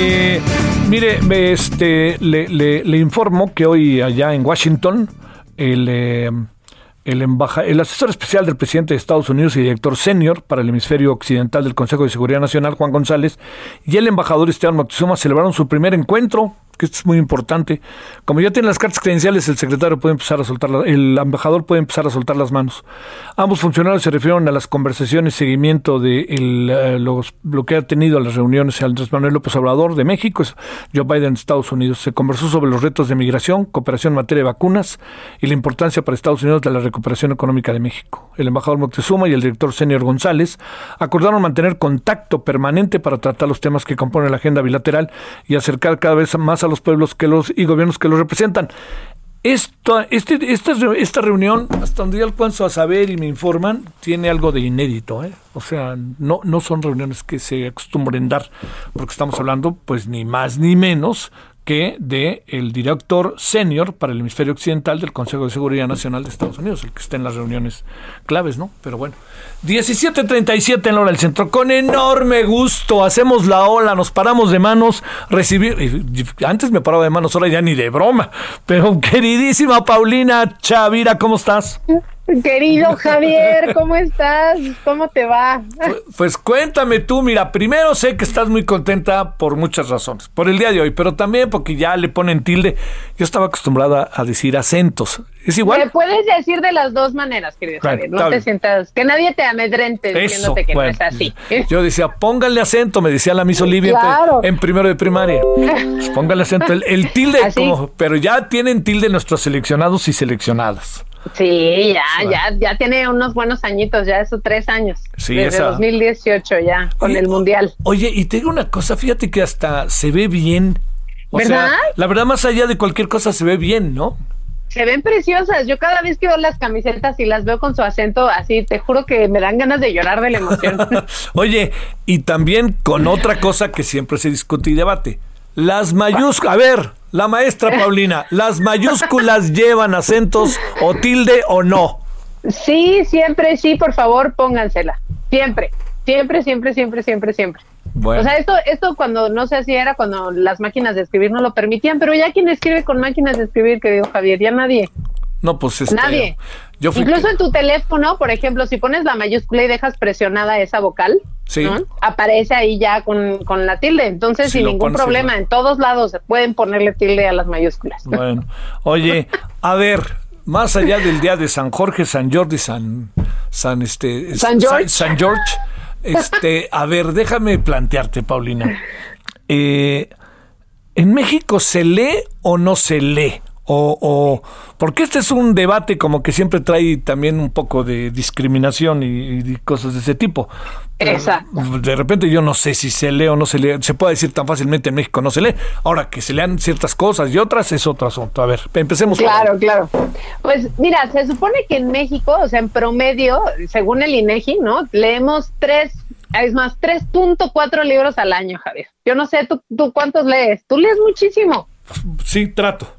Eh, mire, este, le, le, le, informo que hoy allá en Washington, el, eh, el, embaja, el asesor especial del presidente de Estados Unidos y director senior para el hemisferio occidental del Consejo de Seguridad Nacional, Juan González, y el embajador Esteban Moctezuma celebraron su primer encuentro que esto es muy importante. Como ya tienen las cartas credenciales, el secretario puede empezar a soltar, el embajador puede empezar a soltar las manos. Ambos funcionarios se refirieron a las conversaciones, seguimiento de el, eh, lo que ha tenido las reuniones Andrés Manuel López Obrador de México, Joe Biden de Estados Unidos. Se conversó sobre los retos de migración, cooperación en materia de vacunas y la importancia para Estados Unidos de la recuperación económica de México. El embajador Moctezuma y el director senior González acordaron mantener contacto permanente para tratar los temas que componen la agenda bilateral y acercar cada vez más a los pueblos que los y gobiernos que los representan. Esto, este, esta, esta reunión, hasta donde yo alcanzo a saber y me informan, tiene algo de inédito. ¿eh? O sea, no, no son reuniones que se acostumbren dar, porque estamos hablando, pues, ni más ni menos que de el director senior para el hemisferio occidental del Consejo de Seguridad Nacional de Estados Unidos, el que está en las reuniones claves, ¿no? Pero bueno, 17:37 en la hora del centro, con enorme gusto hacemos la ola, nos paramos de manos, recibir, antes me paraba de manos, ahora ya ni de broma, pero queridísima Paulina Chavira, ¿cómo estás? Querido Javier, ¿cómo estás? ¿Cómo te va? Pues, pues, cuéntame tú, mira, primero sé que estás muy contenta por muchas razones, por el día de hoy, pero también porque ya le ponen tilde. Yo estaba acostumbrada a decir acentos. ¿Es igual? Me puedes decir de las dos maneras, querido Javier. No te sientas, que nadie te amedrente diciéndote que no es así. Yo decía, póngale acento, me decía la Miss Olivia en primero de primaria. Pues póngale acento. El, tilde, como, pero ya tienen tilde nuestros seleccionados y seleccionadas. Sí, ya, ya, ya tiene unos buenos añitos, ya esos tres años. Sí, desde 2018 ya, con el Mundial. Oye, y te digo una cosa, fíjate que hasta se ve bien. ¿Verdad? la verdad, más allá de cualquier cosa, se ve bien, ¿no? Se ven preciosas. Yo cada vez que veo las camisetas y las veo con su acento así, te juro que me dan ganas de llorar de la emoción. Oye, y también con otra cosa que siempre se discute y debate. Las mayúsculas. A ver, la maestra Paulina, ¿las mayúsculas llevan acentos o tilde o no? Sí, siempre, sí, por favor, póngansela. Siempre, siempre, siempre, siempre, siempre, siempre. O sea, esto, esto cuando no se hacía era cuando las máquinas de escribir no lo permitían, pero ya quien escribe con máquinas de escribir, que digo Javier, ya nadie. No, pues este, Nadie. Incluso en tu teléfono, por ejemplo, si pones la mayúscula y dejas presionada esa vocal, aparece ahí ya con, la tilde. Entonces, sin ningún problema, en todos lados se pueden ponerle tilde a las mayúsculas. Bueno, oye, a ver, más allá del día de San Jorge, San Jordi, San, San, este, San George, San, George este, a ver, déjame plantearte, Paulina. Eh, ¿En México se lee o no se lee? O, o, porque este es un debate como que siempre trae también un poco de discriminación y, cosas de ese tipo. Exacto. De repente yo no sé si se lee o no se lee, se puede decir tan fácilmente en México no se lee. Ahora que se lean ciertas cosas y otras es otro asunto. A ver, empecemos. Claro, claro. Pues mira, se supone que en México, o sea, en promedio, según el INEGI, ¿no? Leemos tres es más, 3.4 libros al año, Javier. Yo no sé, ¿tú, ¿tú cuántos lees? Tú lees muchísimo. Sí, trato.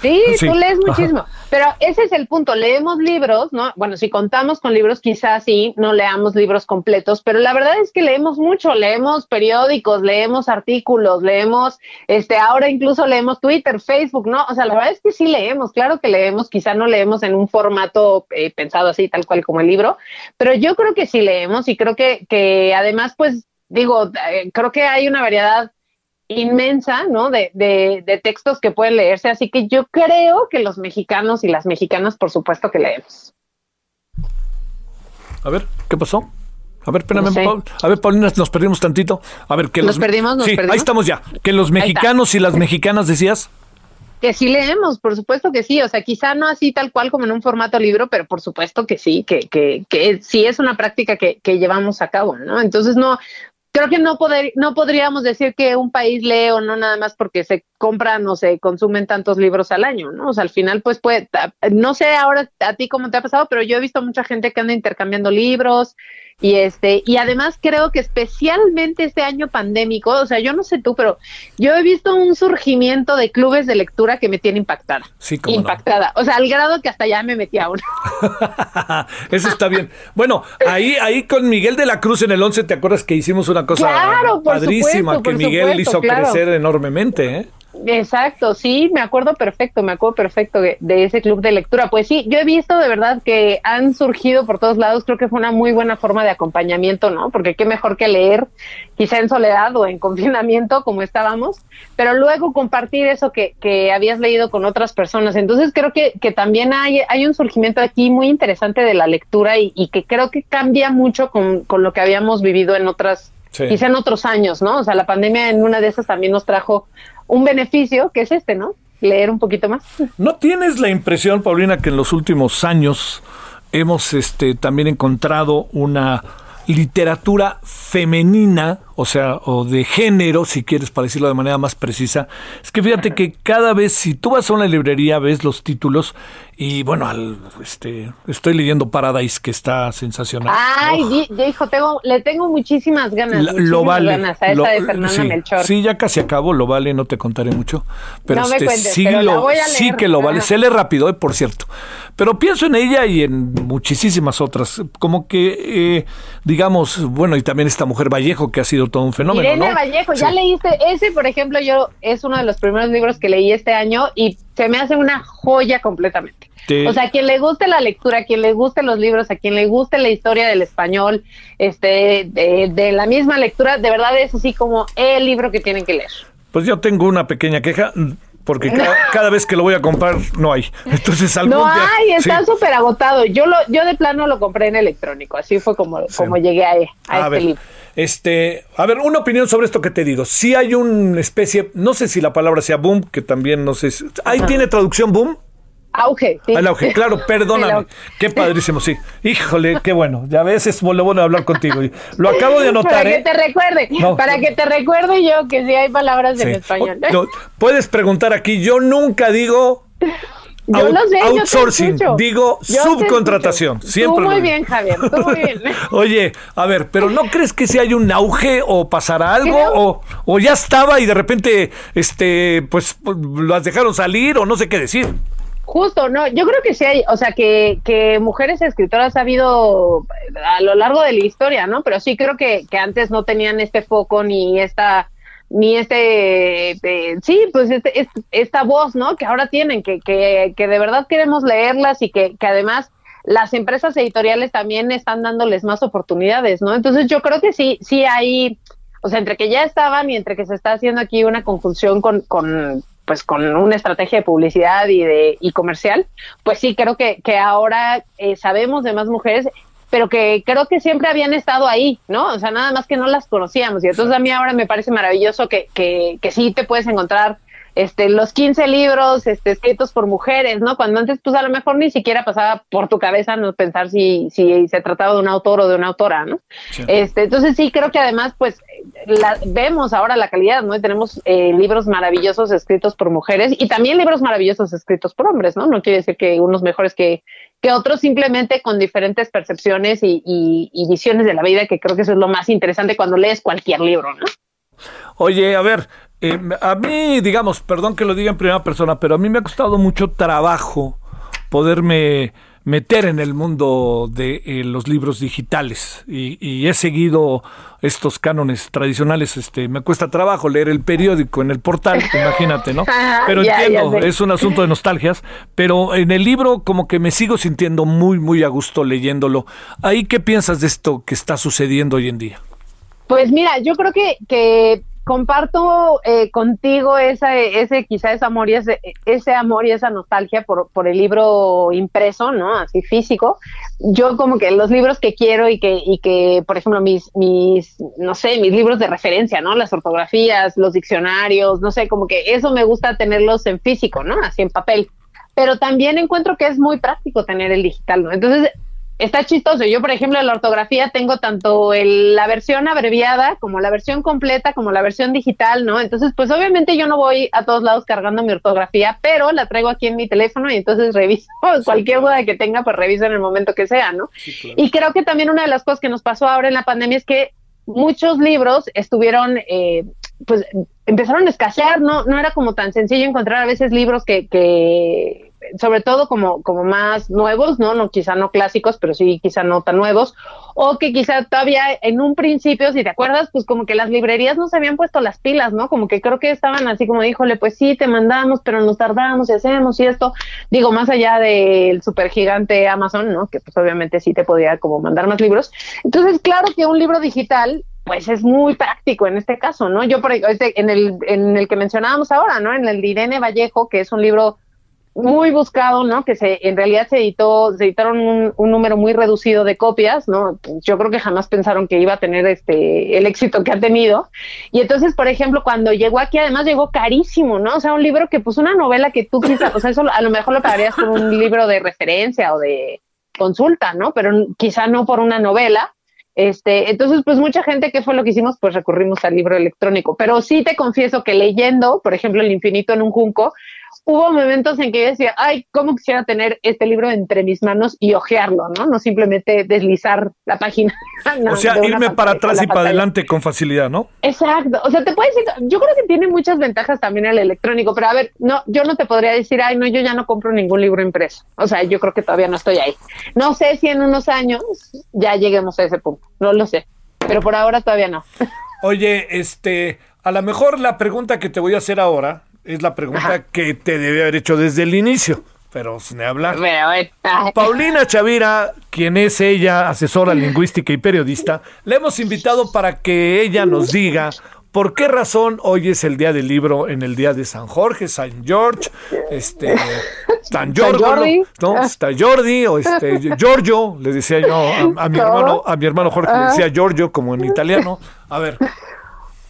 Sí, tú lees muchísimo. Pero ese es el punto. Leemos libros, ¿no? Bueno, si contamos con libros, quizás sí, no leamos libros completos, pero la verdad es que leemos mucho. Leemos periódicos, leemos artículos, leemos, este, ahora incluso leemos Twitter, Facebook, ¿no? O sea, la verdad es que sí leemos. Claro que leemos, quizá no leemos en un formato eh, pensado así, tal cual como el libro, pero yo creo que sí leemos y creo que, que además, pues, digo, eh, creo que hay una variedad inmensa, ¿no? De, de, textos que pueden leerse. Así que yo creo que los mexicanos y las mexicanas, por supuesto que leemos. A ver, ¿qué pasó? A ver, espérame, a ver, Paulina, nos perdimos tantito. A ver, que los perdimos, nos sí, perdimos. ahí estamos ya. Que los mexicanos y las mexicanas decías. Que sí leemos, por supuesto que sí. O sea, quizá no así tal cual como en un formato libro, pero por supuesto que sí, que, que, que sí es una práctica que, que llevamos a cabo, ¿no? Entonces no, creo que no, poder, no podríamos decir que un país lee o no nada más porque se compran o se consumen tantos libros al año, ¿no? O sea, al final, pues, puede, no sé ahora a ti cómo te ha pasado, pero yo he visto mucha gente que anda intercambiando libros, y este, y además creo que especialmente este año pandémico, o sea, yo no sé tú, pero yo he visto un surgimiento de clubes de lectura que me tiene impactada. Sí, impactada. O sea, al grado que hasta ya me metí a uno. Eso está bien. Bueno, ahí, ahí con Miguel de la Cruz en el 11, ¿te acuerdas que hicimos una cosa padrísima que Miguel hizo crecer enormemente, eh? Exacto, sí, me acuerdo perfecto, me acuerdo perfecto de, ese club de lectura. Pues sí, yo he visto de verdad que han surgido por todos lados, creo que fue una muy buena forma de acompañamiento, ¿no? Porque qué mejor que leer, quizá en soledad o en confinamiento, como estábamos, pero luego compartir eso que, que habías leído con otras personas. Entonces creo que, que también hay, hay un surgimiento aquí muy interesante de la lectura y, y que creo que cambia mucho con, con lo que habíamos vivido en otras quizá en otros años, ¿no? O sea, la pandemia en una de esas también nos trajo un beneficio, que es este, ¿no? Leer un poquito más. ¿No tienes la impresión, Paulina, que en los últimos años hemos este, también encontrado una literatura femenina, o sea, o de género, si quieres, para decirlo de manera más precisa, es que fíjate que cada vez, si tú vas a una librería, ves los títulos, y bueno, al, este, estoy leyendo Paradise, que está sensacional. Ay, hijo, tengo, le tengo muchísimas ganas. lo vale. Ganas a esa de Fernanda sí, Melchor. Sí, ya casi acabo, lo vale, no te contaré mucho. Pero no me este, cuentes, sí, pero lo, la sí que lo vale. Se lee rápido, eh, por cierto. Pero pienso en ella y en muchísimas otras. Como que, eh, digamos, bueno, y también esta mujer Vallejo, que ha sido todo un fenómeno. Irene ¿no? Vallejo, ya leíste ese, por ejemplo, yo es uno de los primeros libros que leí este año y se me hace una joya completamente. O sea, a quien le guste la lectura, a quien le guste los libros, a quien le guste la historia del español, este, de, de la misma lectura, de verdad es así como el libro que tienen que leer. Pues yo tengo una pequeña queja, porque cada, cada vez que lo voy a comprar no hay. Entonces algún No día- hay, está sí. súper agotado. Yo lo, yo de plano lo compré en electrónico, así fue como, como llegué a, a A este ver, libro. Este, a ver, una opinión sobre esto que te digo. Si hay una especie, no sé si la palabra sea boom, que también no sé. si- ¿Ahí tiene traducción boom? Auge. sí. El auge, claro, perdóname. auge. Qué padrísimo, sí. Híjole, qué bueno. Ya ves, es lo bueno de hablar contigo. Lo acabo de anotar, Para ¿eh? que te recuerde, No. para que te recuerde yo que sí hay palabras en español. No, puedes preguntar aquí, yo nunca digo Yo out- lo sé, yo te outsourcing, digo Yo subcontratación. Siempre Tú muy bien, Javier, tú muy bien. Oye, a ver, pero ¿no crees que si hay un auge o pasará algo? Creo- O, o ya estaba y de repente, este, pues, las dejaron salir o no sé qué decir. Justo, no, yo creo que sí hay, o sea, que, que mujeres escritoras ha habido a lo largo de la historia, ¿no? Pero sí creo que, que antes no tenían este foco ni esta, ni este, sí, pues este, este- esta voz, ¿no? Que ahora tienen, que, que, que de verdad queremos leerlas y que, que además las empresas editoriales también están dándoles más oportunidades, ¿no? Entonces yo creo que sí, sí hay, o sea, entre que ya estaban y entre que se está haciendo aquí una conjunción con, con pues con una estrategia de publicidad y de y comercial, pues sí creo que, que ahora eh, sabemos de más mujeres, pero que creo que siempre habían estado ahí, ¿no? O sea, nada más que no las conocíamos. Y entonces a mí ahora me parece maravilloso que, que, que sí te puedes encontrar este, los 15 libros este, escritos por mujeres, ¿no? Cuando antes, pues a lo mejor ni siquiera pasaba por tu cabeza no pensar si, si se trataba de un autor o de una autora, ¿no? Este, entonces sí creo que además, pues, la- vemos ahora la calidad, ¿no? Y tenemos eh, libros maravillosos escritos por mujeres y también libros maravillosos escritos por hombres, ¿no? No quiere decir que unos mejores que, que otros, simplemente con diferentes percepciones y, y- y visiones de la vida, que creo que eso es lo más interesante cuando lees cualquier libro, ¿no? Oye, a ver, eh, a mí, digamos, perdón que lo diga en primera persona, pero a mí me ha costado mucho trabajo poderme meter en el mundo de eh, los libros digitales y, y he seguido estos cánones tradicionales. Este, me cuesta trabajo leer el periódico en el portal, imagínate, ¿no? Pero ya, entiendo, ya es un asunto de nostalgias, pero en el libro como que me sigo sintiendo muy, muy a gusto leyéndolo. ¿Ahí qué piensas de esto que está sucediendo hoy en día? Pues mira, yo creo que, que comparto eh, contigo esa, ese quizá ese amor y ese, ese amor y esa nostalgia por, por el libro impreso, ¿no? Así físico. Yo como que los libros que quiero y que, y que por ejemplo, mis, mis, no sé, mis libros de referencia, ¿no? Las ortografías, los diccionarios, no sé, como que eso me gusta tenerlos en físico, ¿no? Así en papel. Pero también encuentro que es muy práctico tener el digital, ¿no? Entonces, está chistoso. Yo, por ejemplo, en la ortografía tengo tanto el- la versión abreviada como la versión completa como la versión digital, ¿no? Entonces, pues obviamente yo no voy a todos lados cargando mi ortografía, pero la traigo aquí en mi teléfono y entonces reviso cualquier duda que tenga, pues reviso en el momento que sea, ¿no? Y creo que también una de las cosas que nos pasó ahora en la pandemia es que muchos libros estuvieron, eh, pues empezaron a escasear, ¿no? No era como tan sencillo encontrar a veces libros que, que sobre todo como, como más nuevos, ¿no? No, quizá no clásicos, pero sí quizá no tan nuevos, o que quizá todavía en un principio, si te acuerdas, pues como que las librerías no se habían puesto las pilas, ¿no? Como que creo que estaban así como, híjole, pues sí, te mandamos, pero nos tardamos y hacemos y esto, digo, más allá del supergigante Amazon, ¿no? Que pues obviamente sí te podía como mandar más libros. Entonces, claro que un libro digital pues es muy práctico en este caso, ¿no? Yo por este, en el en el que mencionábamos ahora, ¿no? En el de Irene Vallejo, que es un libro muy buscado, ¿no? Que se en realidad se editó, se editaron un, un número muy reducido de copias, ¿no? Yo creo que jamás pensaron que iba a tener este el éxito que ha tenido. Y entonces, por ejemplo, cuando llegó aquí, además llegó carísimo, ¿no? O sea, un libro que, pues, una novela que tú quizás, o sea, eso a lo mejor lo pagarías por un libro de referencia o de consulta, ¿no? Pero quizá no por una novela. Este, entonces, pues mucha gente, ¿qué fue lo que hicimos? Pues recurrimos al libro electrónico. Pero sí te confieso que leyendo, por ejemplo, El infinito en un junco, hubo momentos en que yo decía, ay, cómo quisiera tener este libro entre mis manos y hojearlo, ¿no? No simplemente deslizar la página. no, o sea, irme para atrás y para adelante con facilidad, ¿no? Exacto, o sea, te puedes decir, yo creo que tiene muchas ventajas también el electrónico, pero a ver, no, yo no te podría decir, ay, no, yo ya no compro ningún libro impreso. O sea, yo creo que todavía no estoy ahí. No sé si en unos años ya lleguemos a ese punto, no lo sé, pero por ahora todavía no. Oye, este, a lo mejor la pregunta que te voy a hacer ahora es la pregunta que te debe haber hecho desde el inicio, pero sin hablar. Paulina Chavira, quien es ella, asesora lingüística y periodista, le hemos invitado para que ella nos diga ¿Por qué razón hoy es el día del libro en el día de San Jorge, San George, este, San Jordi, ¿no? ¿no? Está Jordi o este Giorgio, le decía yo a, a mi hermano, a mi hermano Jorge le decía Giorgio como en italiano. A ver.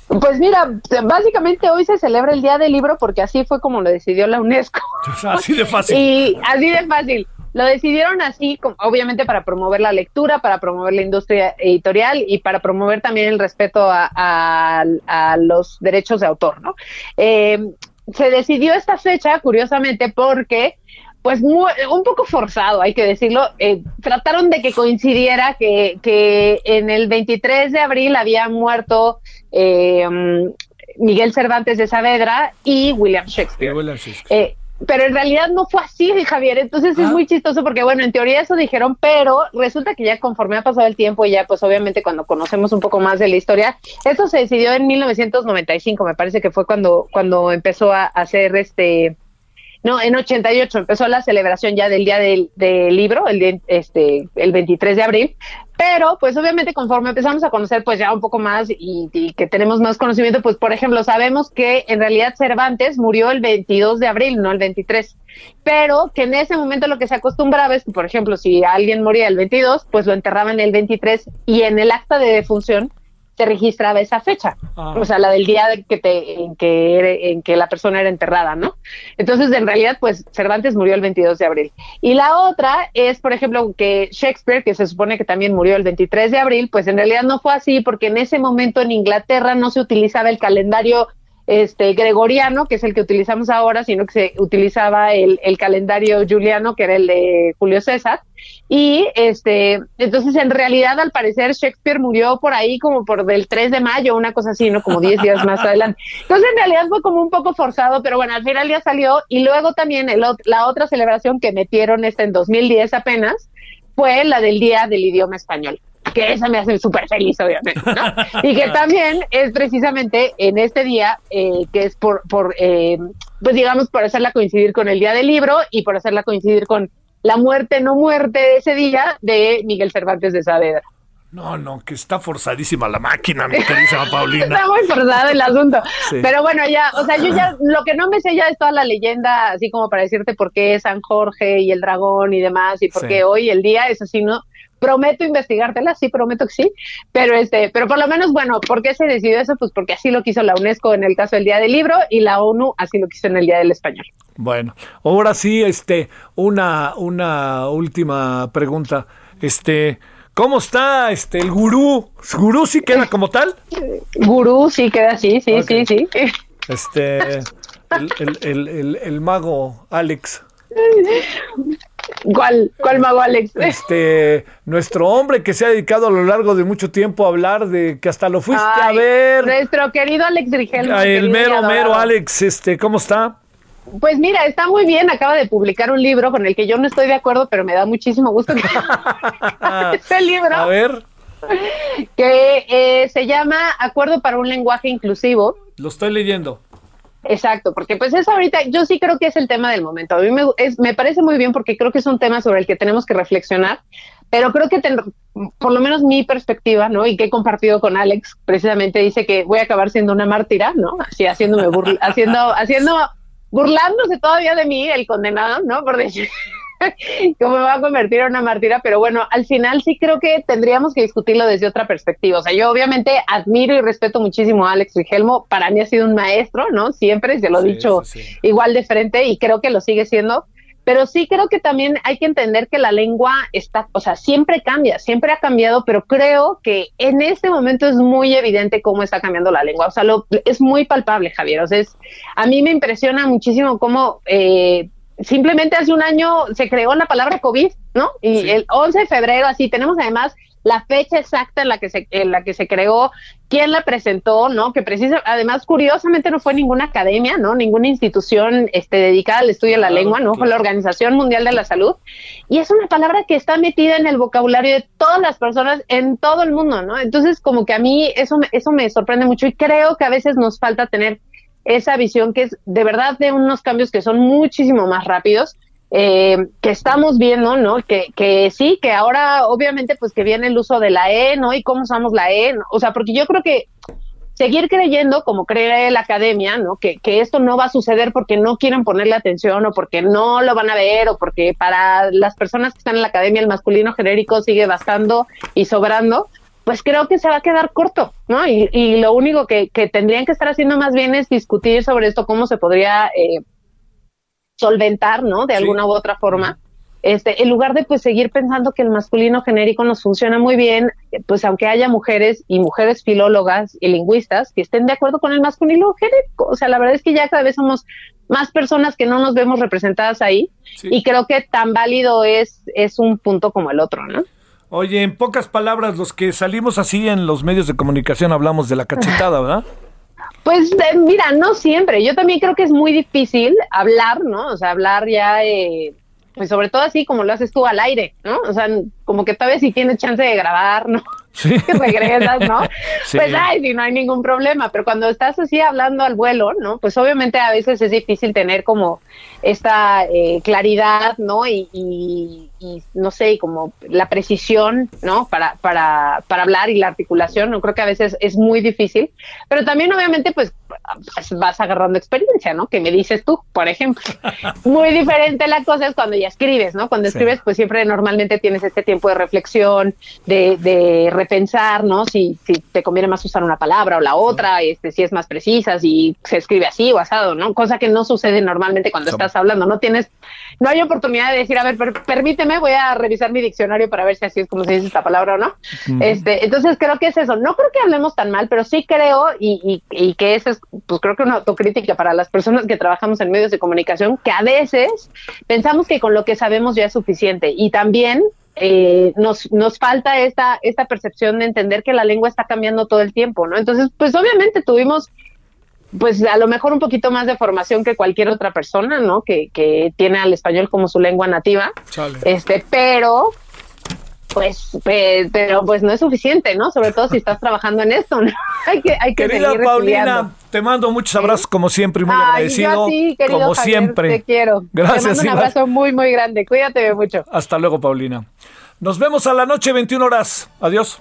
Pues mira, básicamente hoy se celebra el Día del Libro porque así fue como lo decidió la UNESCO. Así de fácil. Y así de fácil. Lo decidieron así, obviamente para promover la lectura, para promover la industria editorial y para promover también el respeto a, los derechos de autor, ¿no? Eh, se decidió esta fecha, curiosamente, porque pues un poco forzado, hay que decirlo. Eh, trataron de que coincidiera que, que, en el 23 de abril había muerto eh, Miguel Cervantes de Saavedra y William Shakespeare. William Shakespeare pero en realidad no fue así, Javier. Entonces es ah. muy chistoso porque, bueno, en teoría eso dijeron, pero resulta que ya conforme ha pasado el tiempo y ya, pues obviamente cuando conocemos un poco más de la historia, esto se decidió en 1995, me parece que fue cuando, cuando empezó a hacer este no, en 88 empezó la celebración ya del Día del, Libro, el, este, el 23 de abril, pero pues obviamente conforme empezamos a conocer pues ya un poco más y, que tenemos más conocimiento, pues por ejemplo sabemos que en realidad Cervantes murió el 22 de abril, no el 23, pero que en ese momento lo que se acostumbraba es que por ejemplo si alguien moría el 22, pues lo enterraban el 23 y en el acta de defunción se registraba esa fecha, ah. o sea, la del día que te, en, que, en que la persona era enterrada, ¿no? Entonces, en realidad, pues Cervantes murió el 22 de abril. Y la otra es, por ejemplo, que Shakespeare, que se supone que también murió el 23 de abril, pues en realidad no fue así, porque en ese momento en Inglaterra no se utilizaba el calendario este gregoriano, que es el que utilizamos ahora, sino que se utilizaba el, calendario juliano, que era el de Julio César. Y este, entonces en realidad al parecer Shakespeare murió por ahí como por del 3 de mayo, una cosa así, ¿no? Como 10 días más adelante. Entonces en realidad fue como un poco forzado, pero bueno, al final ya salió. Y luego también el, la otra celebración que metieron esta en 2010 apenas fue la del Día del Idioma Español que esa me hace súper feliz, obviamente, ¿no? Y que también es precisamente en este día, eh, que es por, por eh, pues digamos, por hacerla coincidir con el Día del Libro y por hacerla coincidir con la muerte, no muerte de ese día de Miguel Cervantes de Saavedra. No, no, que está forzadísima la máquina, mi querida Paulina. está muy forzado el asunto. Pero bueno, ya, o sea, yo ya, lo que no me sé ya es toda la leyenda, así como para decirte por qué es San Jorge y el dragón y demás, y por qué hoy el día es así, ¿no? Prometo investigártela, sí, prometo que sí, pero este, pero por lo menos, bueno, ¿por qué se decidió eso? Pues porque así lo quiso la UNESCO en el caso del Día del Libro y la ONU así lo quiso en el Día del Español. Bueno, ahora sí, este, una, una última pregunta, este, ¿cómo está, este, el gurú? ¿Gurú sí queda como tal? Gurú sí queda así, sí, sí, sí. Este, el, el, el, el mago Alex. ¿Cuál, ¿Cuál mago Alex? Este, nuestro hombre que se ha dedicado a lo largo de mucho tiempo a hablar de que hasta lo fuiste a ver. Nuestro querido Alex Rigel. El mero, mero Alex, este, ¿cómo está? Pues mira, está muy bien, acaba de publicar un libro con el que yo no estoy de acuerdo, pero me da muchísimo gusto que este libro. A ver. Que eh, se llama Acuerdo para un lenguaje inclusivo. Lo estoy leyendo. Exacto, porque pues eso ahorita, yo sí creo que es el tema del momento. A mí me, es, me parece muy bien porque creo que es un tema sobre el que tenemos que reflexionar, pero creo que por lo menos mi perspectiva, ¿no? Y que he compartido con Alex, precisamente dice que voy a acabar siendo una mártira, ¿no? Así haciéndome haciendo, haciendo, burlándose todavía de mí, el condenado, ¿no? Por decir, cómo me va a convertir en una martira, pero bueno, al final sí creo que tendríamos que discutirlo desde otra perspectiva. O sea, yo obviamente admiro y respeto muchísimo a Alex Rigelmo, para mí ha sido un maestro, ¿no? Siempre, se lo he dicho igual de frente y creo que lo sigue siendo. Pero sí creo que también hay que entender que la lengua está, o sea, siempre cambia, siempre ha cambiado, pero creo que en este momento es muy evidente cómo está cambiando la lengua. O sea, lo, es muy palpable, Javier. O sea, es, a mí me impresiona muchísimo cómo eh, simplemente hace un año se creó la palabra COVID, ¿no? Y el 11 de febrero, así, tenemos además la fecha exacta en la que se, en la que se creó, quién la presentó, ¿no? Que precisa, además, curiosamente no fue ninguna academia, ¿no? Ninguna institución este, dedicada al estudio de la lengua, ¿no? Fue la Organización Mundial de la Salud. Y es una palabra que está metida en el vocabulario de todas las personas en todo el mundo, ¿no? Entonces, como que a mí eso, eso me sorprende mucho y creo que a veces nos falta tener esa visión que es de verdad de unos cambios que son muchísimo más rápidos eh, que estamos viendo, ¿no? Que, que sí, que ahora obviamente pues que viene el uso de la E, ¿no? Y cómo usamos la E, o sea, porque yo creo que seguir creyendo, como cree la academia, ¿no? Que, que esto no va a suceder porque no quieren ponerle atención o porque no lo van a ver o porque para las personas que están en la academia el masculino genérico sigue bastando y sobrando, pues creo que se va a quedar corto, ¿no? Y, y lo único que, que, tendrían que estar haciendo más bien es discutir sobre esto, cómo se podría eh, solventar, ¿no? De alguna u otra forma. Este, en lugar de pues seguir pensando que el masculino genérico nos funciona muy bien, pues aunque haya mujeres y mujeres filólogas y lingüistas que estén de acuerdo con el masculino genérico, o sea, la verdad es que ya cada vez somos más personas que no nos vemos representadas ahí y creo que tan válido es es un punto como el otro, ¿no? Oye, en pocas palabras, los que salimos así en los medios de comunicación hablamos de la cachetada, ¿verdad? Pues eh, mira, no siempre. Yo también creo que es muy difícil hablar, ¿no? O sea, hablar ya, eh, pues sobre todo así como lo haces tú al aire, ¿no? O sea, como que tal vez si tienes chance de grabar, ¿no? Sí. regresas, ¿no? Pues ay, si no hay ningún problema, pero cuando estás así hablando al vuelo, ¿no? Pues obviamente a veces es difícil tener como esta eh, claridad, ¿no? Y, y, y, no sé, como la precisión, ¿no? Para, para, para hablar y la articulación, no creo que a veces es muy difícil, pero también obviamente pues, pues vas agarrando experiencia, ¿no? Que me dices tú, por ejemplo. muy diferente la cosa es cuando ya escribes, ¿no? Cuando escribes pues siempre normalmente tienes este tiempo de reflexión, de, de repensar, ¿no? Si, si te conviene más usar una palabra o la otra, este, si es más precisa, si se escribe así o asado, ¿no? Cosa que no sucede normalmente cuando estás hablando, no tienes, no hay oportunidad de decir, a ver, permíteme, voy a revisar mi diccionario para ver si así es como se dice esta palabra o no. Este, entonces creo que es eso, no creo que hablemos tan mal, pero sí creo, y, y, y que eso es, pues creo que una autocrítica para las personas que trabajamos en medios de comunicación, que a veces pensamos que con lo que sabemos ya es suficiente, y también eh, nos, nos falta esta, esta percepción de entender que la lengua está cambiando todo el tiempo, ¿no? Entonces, pues obviamente tuvimos pues a lo mejor un poquito más de formación que cualquier otra persona, ¿no? Que, que tiene al español como su lengua nativa. Este, pero pues, pero pues no es suficiente, ¿no? Sobre todo si estás trabajando en esto, ¿no? hay que, hay que Querida Paulina, te mando muchos abrazos como siempre, muy agradecido. como siempre. Te quiero. Gracias. Te mando un abrazo muy, muy grande. Cuídate mucho. Hasta luego, Paulina. Nos vemos a la noche, 21 horas. Adiós.